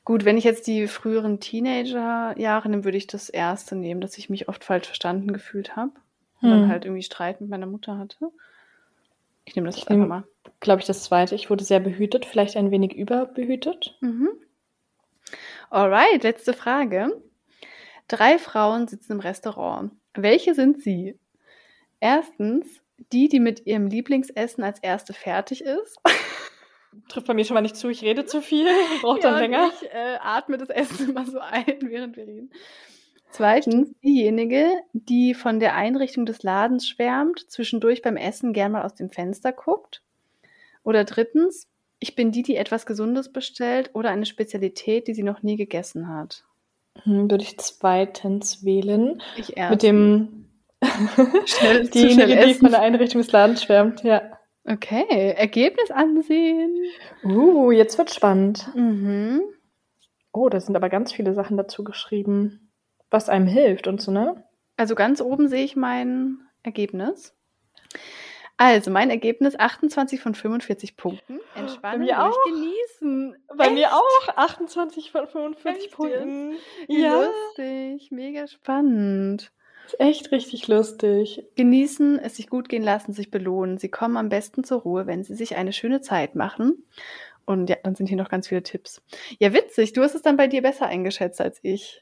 Gut, wenn ich jetzt die früheren Teenager-Jahre nehme, würde ich das erste nehmen, dass ich mich oft falsch verstanden gefühlt habe und dann Hm. halt irgendwie Streit mit meiner Mutter hatte. Ich nehme das Ich jetzt einfach nehm- mal. Glaube ich, das zweite. Ich wurde sehr behütet, vielleicht ein wenig überbehütet. Mhm. Alright, letzte Frage. Drei Frauen sitzen im Restaurant. Welche sind sie? Erstens, die, die mit ihrem Lieblingsessen als erste fertig ist. *laughs* Trifft bei mir schon mal nicht zu, ich rede zu viel, *laughs* braucht Ja, dann länger. Ich äh, atme das Essen *laughs* immer so ein, während wir reden. Zweitens, diejenige, die von der Einrichtung des Ladens schwärmt, zwischendurch beim Essen gern mal aus dem Fenster guckt. Oder drittens, ich bin die, die etwas Gesundes bestellt oder eine Spezialität, die sie noch nie gegessen hat. Hm, würde ich zweitens wählen. Ich erst. Mit dem *laughs* Schnell- diejenige, die essen. von der Einrichtung des Ladens schwärmt, ja. Okay, Ergebnis ansehen. Uh, jetzt wird spannend. Mhm. Oh, da sind aber ganz viele Sachen dazu geschrieben, was einem hilft und so, ne? Also ganz oben sehe ich mein Ergebnis. Also mein Ergebnis 28 von 45 Punkten. Entspannen, mir ruhig auch. genießen. Bei Echt? mir auch 28 von 45 Echt Punkten. Wie Ja, lustig, mega spannend. ist echt richtig lustig. Genießen, es sich gut gehen lassen, sich belohnen. Sie kommen am besten zur Ruhe, wenn sie sich eine schöne Zeit machen. Und ja, dann sind hier noch ganz viele Tipps. Ja, witzig, du hast es dann bei dir besser eingeschätzt als ich.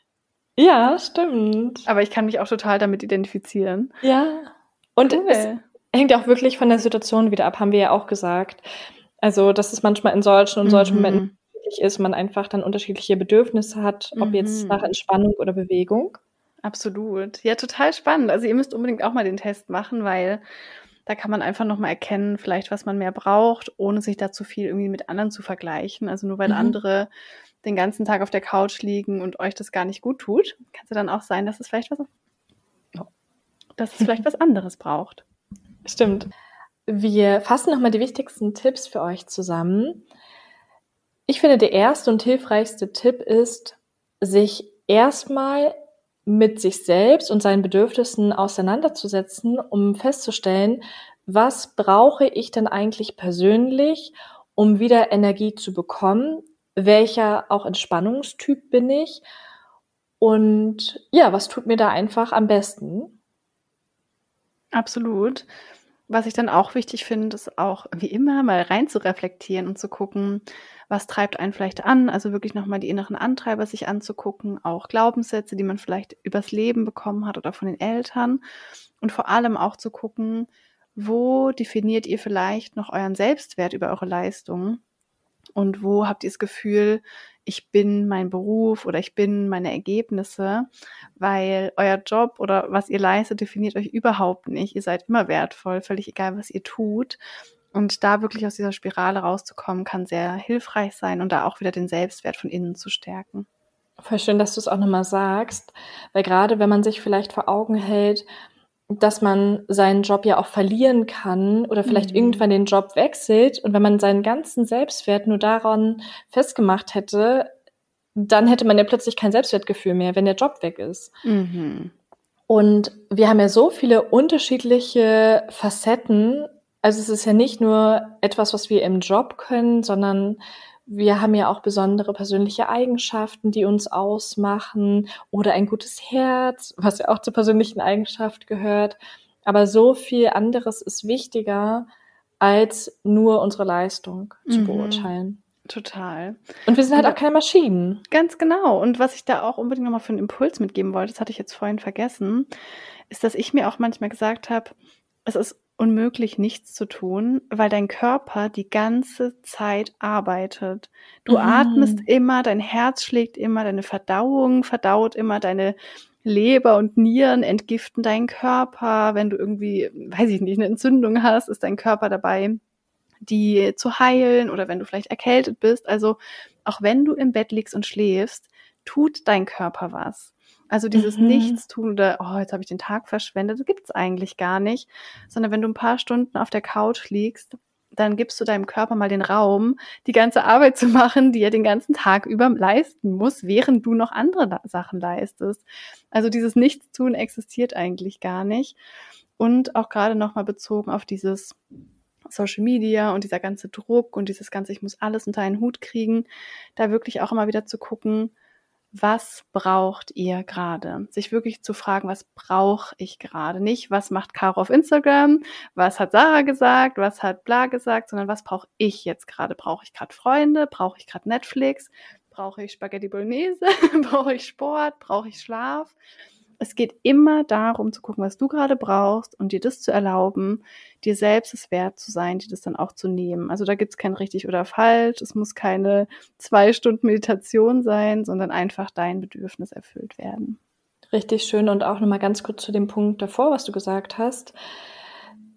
Ja, stimmt. Aber ich kann mich auch total damit identifizieren. Ja. Und Cool. es hängt auch wirklich von der Situation wieder ab, haben wir ja auch gesagt. Also, dass es manchmal in solchen und solchen Mhm. Momenten ist, man einfach dann unterschiedliche Bedürfnisse hat, ob jetzt Mhm. nach Entspannung oder Bewegung. Absolut. Ja, total spannend. Also ihr müsst unbedingt auch mal den Test machen, weil da kann man einfach nochmal erkennen, vielleicht was man mehr braucht, ohne sich da zu viel irgendwie mit anderen zu vergleichen. Also nur weil Mhm. andere den ganzen Tag auf der Couch liegen und euch das gar nicht gut tut, kann es ja dann auch sein, dass es vielleicht was, dass es vielleicht was anderes braucht. Stimmt. Wir fassen nochmal die wichtigsten Tipps für euch zusammen. Ich finde, der erste und hilfreichste Tipp ist, sich erstmal mit sich selbst und seinen Bedürfnissen auseinanderzusetzen, um festzustellen, was brauche ich denn eigentlich persönlich, um wieder Energie zu bekommen, welcher auch Entspannungstyp bin ich und ja, was tut mir da einfach am besten. Absolut. Was ich dann auch wichtig finde, ist auch wie immer mal rein zu reflektieren und zu gucken, was treibt einen vielleicht an, also wirklich nochmal die inneren Antreiber sich anzugucken, auch Glaubenssätze, die man vielleicht übers Leben bekommen hat oder von den Eltern. Und vor allem auch zu gucken, wo definiert ihr vielleicht noch euren Selbstwert über eure Leistung? Und wo habt ihr das Gefühl, ich bin mein Beruf oder ich bin meine Ergebnisse, weil euer Job oder was ihr leistet definiert euch überhaupt nicht. Ihr seid immer wertvoll, völlig egal, was ihr tut. Und da wirklich aus dieser Spirale rauszukommen, kann sehr hilfreich sein und da auch wieder den Selbstwert von innen zu stärken. Voll schön, dass du es auch nochmal sagst, weil gerade wenn man sich vielleicht vor Augen hält, dass man seinen Job ja auch verlieren kann oder vielleicht Mhm. irgendwann den Job wechselt und wenn man seinen ganzen Selbstwert nur daran festgemacht hätte, dann hätte man ja plötzlich kein Selbstwertgefühl mehr, wenn der Job weg ist. Mhm. Und wir haben ja so viele unterschiedliche Facetten. Also es ist ja nicht nur etwas, was wir im Job können, sondern wir haben ja auch besondere persönliche Eigenschaften, die uns ausmachen oder ein gutes Herz, was ja auch zur persönlichen Eigenschaft gehört. Aber so viel anderes ist wichtiger, als nur unsere Leistung zu Mhm. beurteilen. Total. Und wir sind halt auch keine Maschinen. Ganz genau. Und was ich da auch unbedingt nochmal für einen Impuls mitgeben wollte, das hatte ich jetzt vorhin vergessen, ist, dass ich mir auch manchmal gesagt habe, es ist unmöglich, nichts zu tun, weil dein Körper die ganze Zeit arbeitet. Du Mhm. atmest immer, dein Herz schlägt immer, deine Verdauung verdaut immer, deine Leber und Nieren entgiften deinen Körper. Wenn du irgendwie, weiß ich nicht, eine Entzündung hast, ist dein Körper dabei, die zu heilen oder wenn du vielleicht erkältet bist. Also auch wenn du im Bett liegst und schläfst, tut dein Körper was. Also dieses Mhm. Nichtstun oder, oh, jetzt habe ich den Tag verschwendet, das gibt's eigentlich gar nicht. Sondern wenn du ein paar Stunden auf der Couch liegst, dann gibst du deinem Körper mal den Raum, die ganze Arbeit zu machen, die er den ganzen Tag über leisten muss, während du noch andere Sachen leistest. Also dieses Nichtstun existiert eigentlich gar nicht. Und auch gerade nochmal bezogen auf dieses Social Media und dieser ganze Druck und dieses ganze, ich muss alles unter einen Hut kriegen, da wirklich auch immer wieder zu gucken, was braucht ihr gerade? Sich wirklich zu fragen, was brauche ich gerade? Nicht, was macht Caro auf Instagram? Was hat Sarah gesagt? Was hat Bla gesagt? Sondern was brauche ich jetzt gerade? Brauche ich gerade Freunde? Brauche ich gerade Netflix? Brauche ich Spaghetti Bolognese? *laughs* brauche ich Sport? Brauche ich Schlaf? Es geht immer darum zu gucken, was du gerade brauchst und dir das zu erlauben, dir selbst es wert zu sein, dir das dann auch zu nehmen. Also da gibt's kein richtig oder falsch. Es muss keine zwei Stunden Meditation sein, sondern einfach dein Bedürfnis erfüllt werden. Richtig schön und auch nochmal ganz kurz zu dem Punkt davor, was du gesagt hast.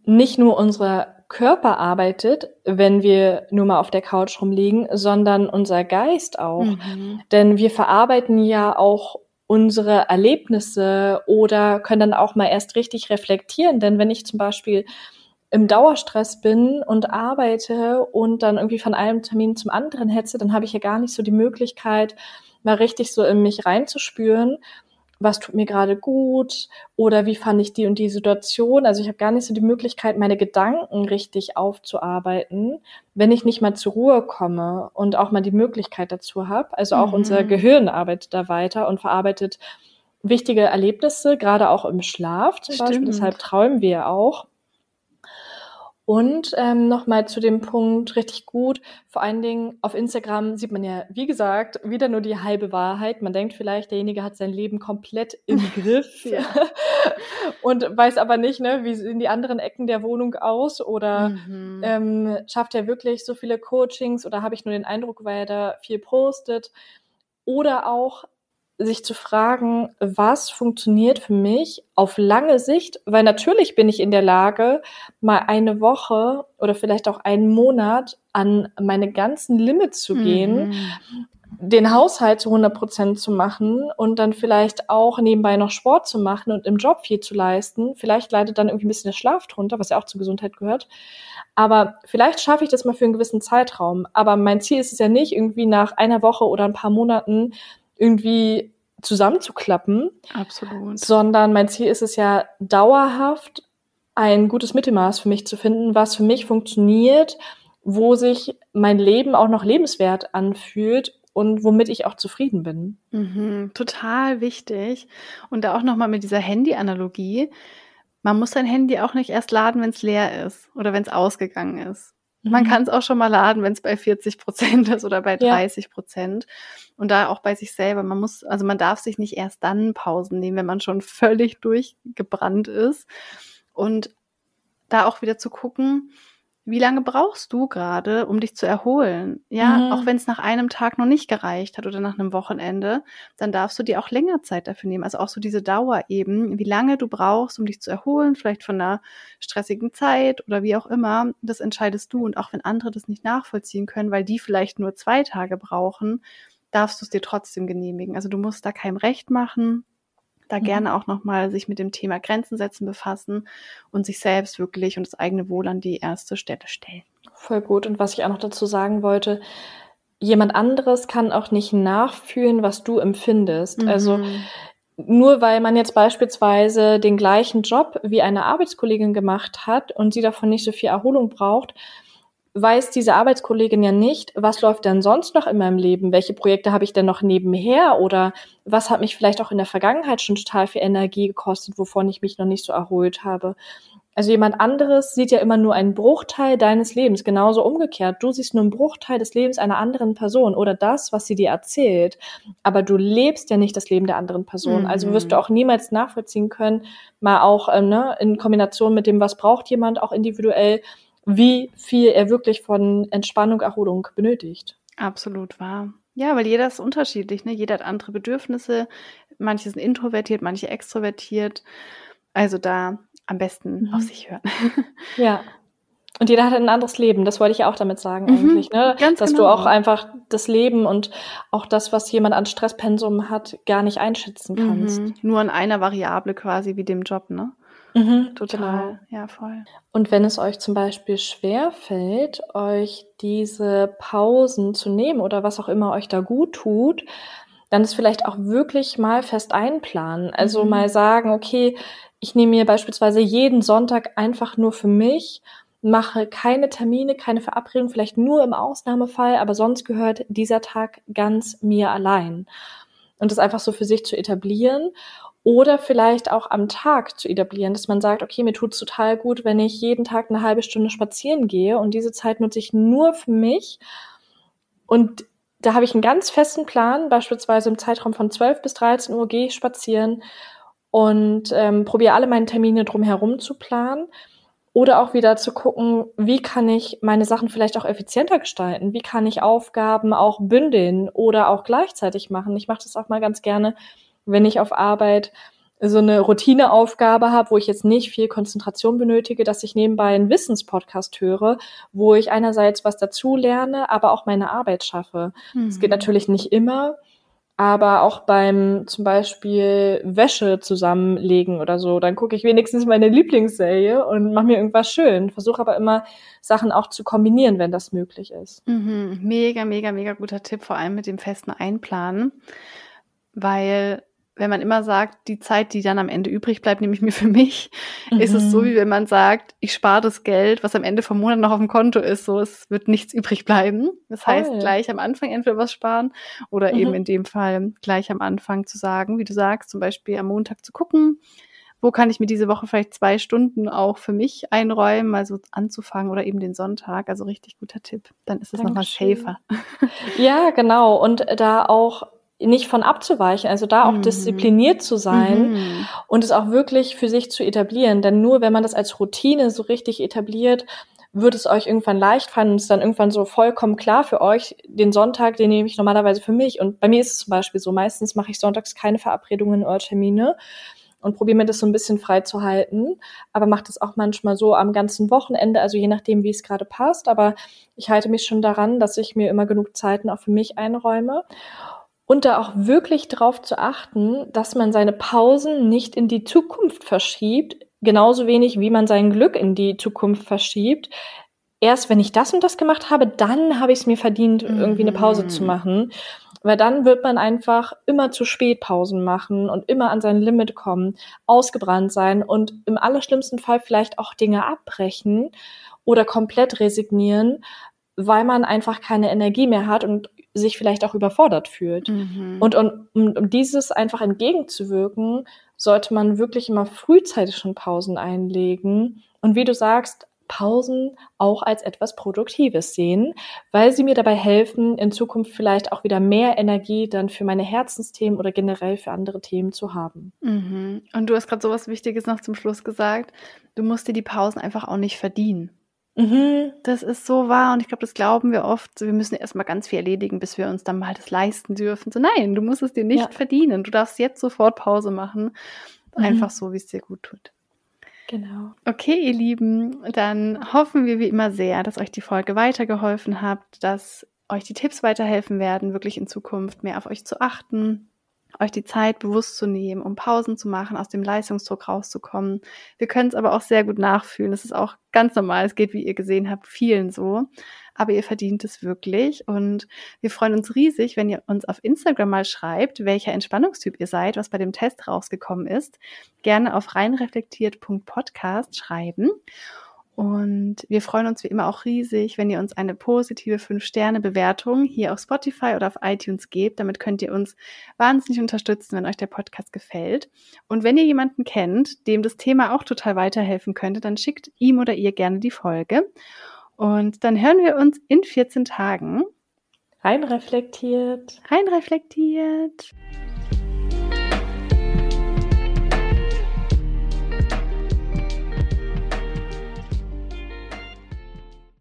Nicht nur unser Körper arbeitet, wenn wir nur mal auf der Couch rumliegen, sondern unser Geist auch. Mhm. Denn wir verarbeiten ja auch unsere Erlebnisse oder können dann auch mal erst richtig reflektieren. Denn wenn ich zum Beispiel im Dauerstress bin und arbeite und dann irgendwie von einem Termin zum anderen hetze, dann habe ich ja gar nicht so die Möglichkeit, mal richtig so in mich reinzuspüren, was tut mir gerade gut oder wie fand ich die und die Situation. Also ich habe gar nicht so die Möglichkeit, meine Gedanken richtig aufzuarbeiten, wenn ich nicht mal zur Ruhe komme und auch mal die Möglichkeit dazu habe. Also auch Mhm. unser Gehirn arbeitet da weiter und verarbeitet wichtige Erlebnisse, gerade auch im Schlaf zum Beispiel. Stimmt. Deshalb träumen wir auch. Und ähm, nochmal zu dem Punkt, richtig gut. Vor allen Dingen auf Instagram sieht man ja, wie gesagt, wieder nur die halbe Wahrheit. Man denkt vielleicht, derjenige hat sein Leben komplett im *laughs* Griff Ja. *laughs* und weiß aber nicht, ne, wie sehen die anderen Ecken der Wohnung aus oder Mhm. ähm, schafft er wirklich so viele Coachings oder habe ich nur den Eindruck, weil er da viel postet? Oder auch sich zu fragen, was funktioniert für mich auf lange Sicht, weil natürlich bin ich in der Lage, mal eine Woche oder vielleicht auch einen Monat an meine ganzen Limits zu gehen, Mhm. den Haushalt zu 100 Prozent zu machen und dann vielleicht auch nebenbei noch Sport zu machen und im Job viel zu leisten. Vielleicht leidet dann irgendwie ein bisschen der Schlaf drunter, was ja auch zur Gesundheit gehört. Aber vielleicht schaffe ich das mal für einen gewissen Zeitraum. Aber mein Ziel ist es ja nicht, irgendwie nach einer Woche oder ein paar Monaten irgendwie zusammenzuklappen, Absolut. sondern mein Ziel ist es ja dauerhaft ein gutes Mittelmaß für mich zu finden, was für mich funktioniert, wo sich mein Leben auch noch lebenswert anfühlt und womit ich auch zufrieden bin. Mhm, total wichtig. Und da auch nochmal mit dieser Handy-Analogie. Man muss sein Handy auch nicht erst laden, wenn es leer ist oder wenn es ausgegangen ist. Man Mhm. kann es auch schon mal laden, wenn es bei 40 Prozent ist oder bei Ja. 30 Prozent. Und da auch bei sich selber. Man muss, also man darf sich nicht erst dann Pausen nehmen, wenn man schon völlig durchgebrannt ist. Und da auch wieder zu gucken, wie lange brauchst du gerade, um dich zu erholen? Ja, Mhm. auch wenn es nach einem Tag noch nicht gereicht hat oder nach einem Wochenende, dann darfst du dir auch länger Zeit dafür nehmen. Also auch so diese Dauer eben, wie lange du brauchst, um dich zu erholen, vielleicht von einer stressigen Zeit oder wie auch immer, das entscheidest du. Und auch wenn andere das nicht nachvollziehen können, weil die vielleicht nur zwei Tage brauchen, darfst du es dir trotzdem genehmigen. Also du musst da keinem Recht machen, da Mhm. gerne auch nochmal sich mit dem Thema Grenzen setzen befassen und sich selbst wirklich und das eigene Wohl an die erste Stelle stellen. Voll gut. Und was ich auch noch dazu sagen wollte, jemand anderes kann auch nicht nachfühlen, was du empfindest. Also Mhm. nur weil man jetzt beispielsweise den gleichen Job wie eine Arbeitskollegin gemacht hat und sie davon nicht so viel Erholung braucht, weiß diese Arbeitskollegin ja nicht, was läuft denn sonst noch in meinem Leben? Welche Projekte habe ich denn noch nebenher? Oder was hat mich vielleicht auch in der Vergangenheit schon total viel Energie gekostet, wovon ich mich noch nicht so erholt habe? Also jemand anderes sieht ja immer nur einen Bruchteil deines Lebens, genauso umgekehrt. Du siehst nur einen Bruchteil des Lebens einer anderen Person oder das, was sie dir erzählt. Aber du lebst ja nicht das Leben der anderen Person. Mhm. Also wirst du auch niemals nachvollziehen können, mal auch ähm, ne, in Kombination mit dem, was braucht jemand auch individuell, wie viel er wirklich von Entspannung, Erholung benötigt. Absolut wahr. Ja, weil jeder ist unterschiedlich, ne? Jeder hat andere Bedürfnisse. Manche sind introvertiert, manche extrovertiert. Also da am besten mhm. auf sich hören. *laughs* Ja. Und jeder hat ein anderes Leben, das wollte ich ja auch damit sagen mhm, eigentlich, ne? Ganz Dass genau. du auch einfach das Leben und auch das, was jemand an Stresspensum hat, gar nicht einschätzen kannst. Mhm. Nur an einer Variable quasi wie dem Job, ne? Mhm, Total, genau. ja, voll. Und wenn es euch zum Beispiel schwer fällt, euch diese Pausen zu nehmen oder was auch immer euch da gut tut, dann ist vielleicht auch wirklich mal fest einplanen. Also mhm. mal sagen, okay, ich nehme mir beispielsweise jeden Sonntag einfach nur für mich, mache keine Termine, keine Verabredung, vielleicht nur im Ausnahmefall, aber sonst gehört dieser Tag ganz mir allein. Und das einfach so für sich zu etablieren oder vielleicht auch am Tag zu etablieren, dass man sagt, okay, mir tut es total gut, wenn ich jeden Tag eine halbe Stunde spazieren gehe und diese Zeit nutze ich nur für mich. Und da habe ich einen ganz festen Plan, beispielsweise im Zeitraum von 12 bis 13 Uhr gehe ich spazieren und ähm, probiere alle meine Termine drumherum zu planen. Oder auch wieder zu gucken, wie kann ich meine Sachen vielleicht auch effizienter gestalten? Wie kann ich Aufgaben auch bündeln oder auch gleichzeitig machen? Ich mache das auch mal ganz gerne, wenn ich auf Arbeit so eine Routineaufgabe habe, wo ich jetzt nicht viel Konzentration benötige, dass ich nebenbei einen Wissenspodcast höre, wo ich einerseits was dazu lerne, aber auch meine Arbeit schaffe. Es mhm. geht natürlich nicht immer, aber auch beim zum Beispiel Wäsche zusammenlegen oder so, dann gucke ich wenigstens meine Lieblingsserie und mache mir irgendwas schön. Versuche aber immer Sachen auch zu kombinieren, wenn das möglich ist. Mhm. Mega, mega, mega guter Tipp, vor allem mit dem festen Einplanen, weil wenn man immer sagt, die Zeit, die dann am Ende übrig bleibt, nehme ich mir für mich, mhm. ist es so, wie wenn man sagt, ich spare das Geld, was am Ende vom Monat noch auf dem Konto ist, so es wird nichts übrig bleiben. Das heißt, gleich am Anfang entweder was sparen oder mhm. eben in dem Fall gleich am Anfang zu sagen, wie du sagst, zum Beispiel am Montag zu gucken, wo kann ich mir diese Woche vielleicht zwei Stunden auch für mich einräumen, mal so anzufangen oder eben den Sonntag. Also richtig guter Tipp. Dann ist es nochmal safer. Ja, genau. Und da auch nicht von abzuweichen, also da auch mhm. diszipliniert zu sein mhm. und es auch wirklich für sich zu etablieren. Denn nur wenn man das als Routine so richtig etabliert, wird es euch irgendwann leicht fallen und es dann irgendwann so vollkommen klar für euch, den Sonntag, den nehme ich normalerweise für mich. Und bei mir ist es zum Beispiel so, meistens mache ich sonntags keine Verabredungen oder Termine und probiere mir das so ein bisschen frei zu halten, aber mache das auch manchmal so am ganzen Wochenende, also je nachdem, wie es gerade passt. Aber ich halte mich schon daran, dass ich mir immer genug Zeiten auch für mich einräume und da auch wirklich darauf zu achten, dass man seine Pausen nicht in die Zukunft verschiebt, genauso wenig wie man sein Glück in die Zukunft verschiebt. Erst wenn ich das und das gemacht habe, dann habe ich es mir verdient, irgendwie eine Pause zu mhm. machen. Weil dann wird man einfach immer zu spät Pausen machen und immer an sein Limit kommen, ausgebrannt sein und im allerschlimmsten Fall vielleicht auch Dinge abbrechen oder komplett resignieren, weil man einfach keine Energie mehr hat und sich vielleicht auch überfordert fühlt. Mhm. Und um, um dieses einfach entgegenzuwirken, sollte man wirklich immer frühzeitig schon Pausen einlegen. Und wie du sagst, Pausen auch als etwas Produktives sehen, weil sie mir dabei helfen, in Zukunft vielleicht auch wieder mehr Energie dann für meine Herzensthemen oder generell für andere Themen zu haben. Mhm. Und du hast gerade so was Wichtiges noch zum Schluss gesagt. Du musst dir die Pausen einfach auch nicht verdienen. Mhm. Das ist so wahr und ich glaube, das glauben wir oft. wir müssen erstmal ganz viel erledigen, bis wir uns dann mal das leisten dürfen. So, nein, du musst es dir nicht ja. verdienen. Du darfst jetzt sofort Pause machen. Mhm. Einfach so, wie es dir gut tut. Genau. Okay, ihr Lieben, dann hoffen wir wie immer sehr, dass euch die Folge weitergeholfen hat, dass euch die Tipps weiterhelfen werden, wirklich in Zukunft mehr auf euch zu achten, euch die Zeit bewusst zu nehmen, um Pausen zu machen, aus dem Leistungsdruck rauszukommen. Wir können es aber auch sehr gut nachfühlen. Es ist auch ganz normal. Es geht, wie ihr gesehen habt, vielen so. Aber ihr verdient es wirklich. Und wir freuen uns riesig, wenn ihr uns auf Instagram mal schreibt, welcher Entspannungstyp ihr seid, was bei dem Test rausgekommen ist. Gerne auf reinreflektiert.podcast schreiben. Und wir freuen uns wie immer auch riesig, wenn ihr uns eine positive 5-Sterne-Bewertung hier auf Spotify oder auf iTunes gebt. Damit könnt ihr uns wahnsinnig unterstützen, wenn euch der Podcast gefällt. Und wenn ihr jemanden kennt, dem das Thema auch total weiterhelfen könnte, dann schickt ihm oder ihr gerne die Folge. Und dann hören wir uns in 14 Tagen. Rein reflektiert. Rein reflektiert.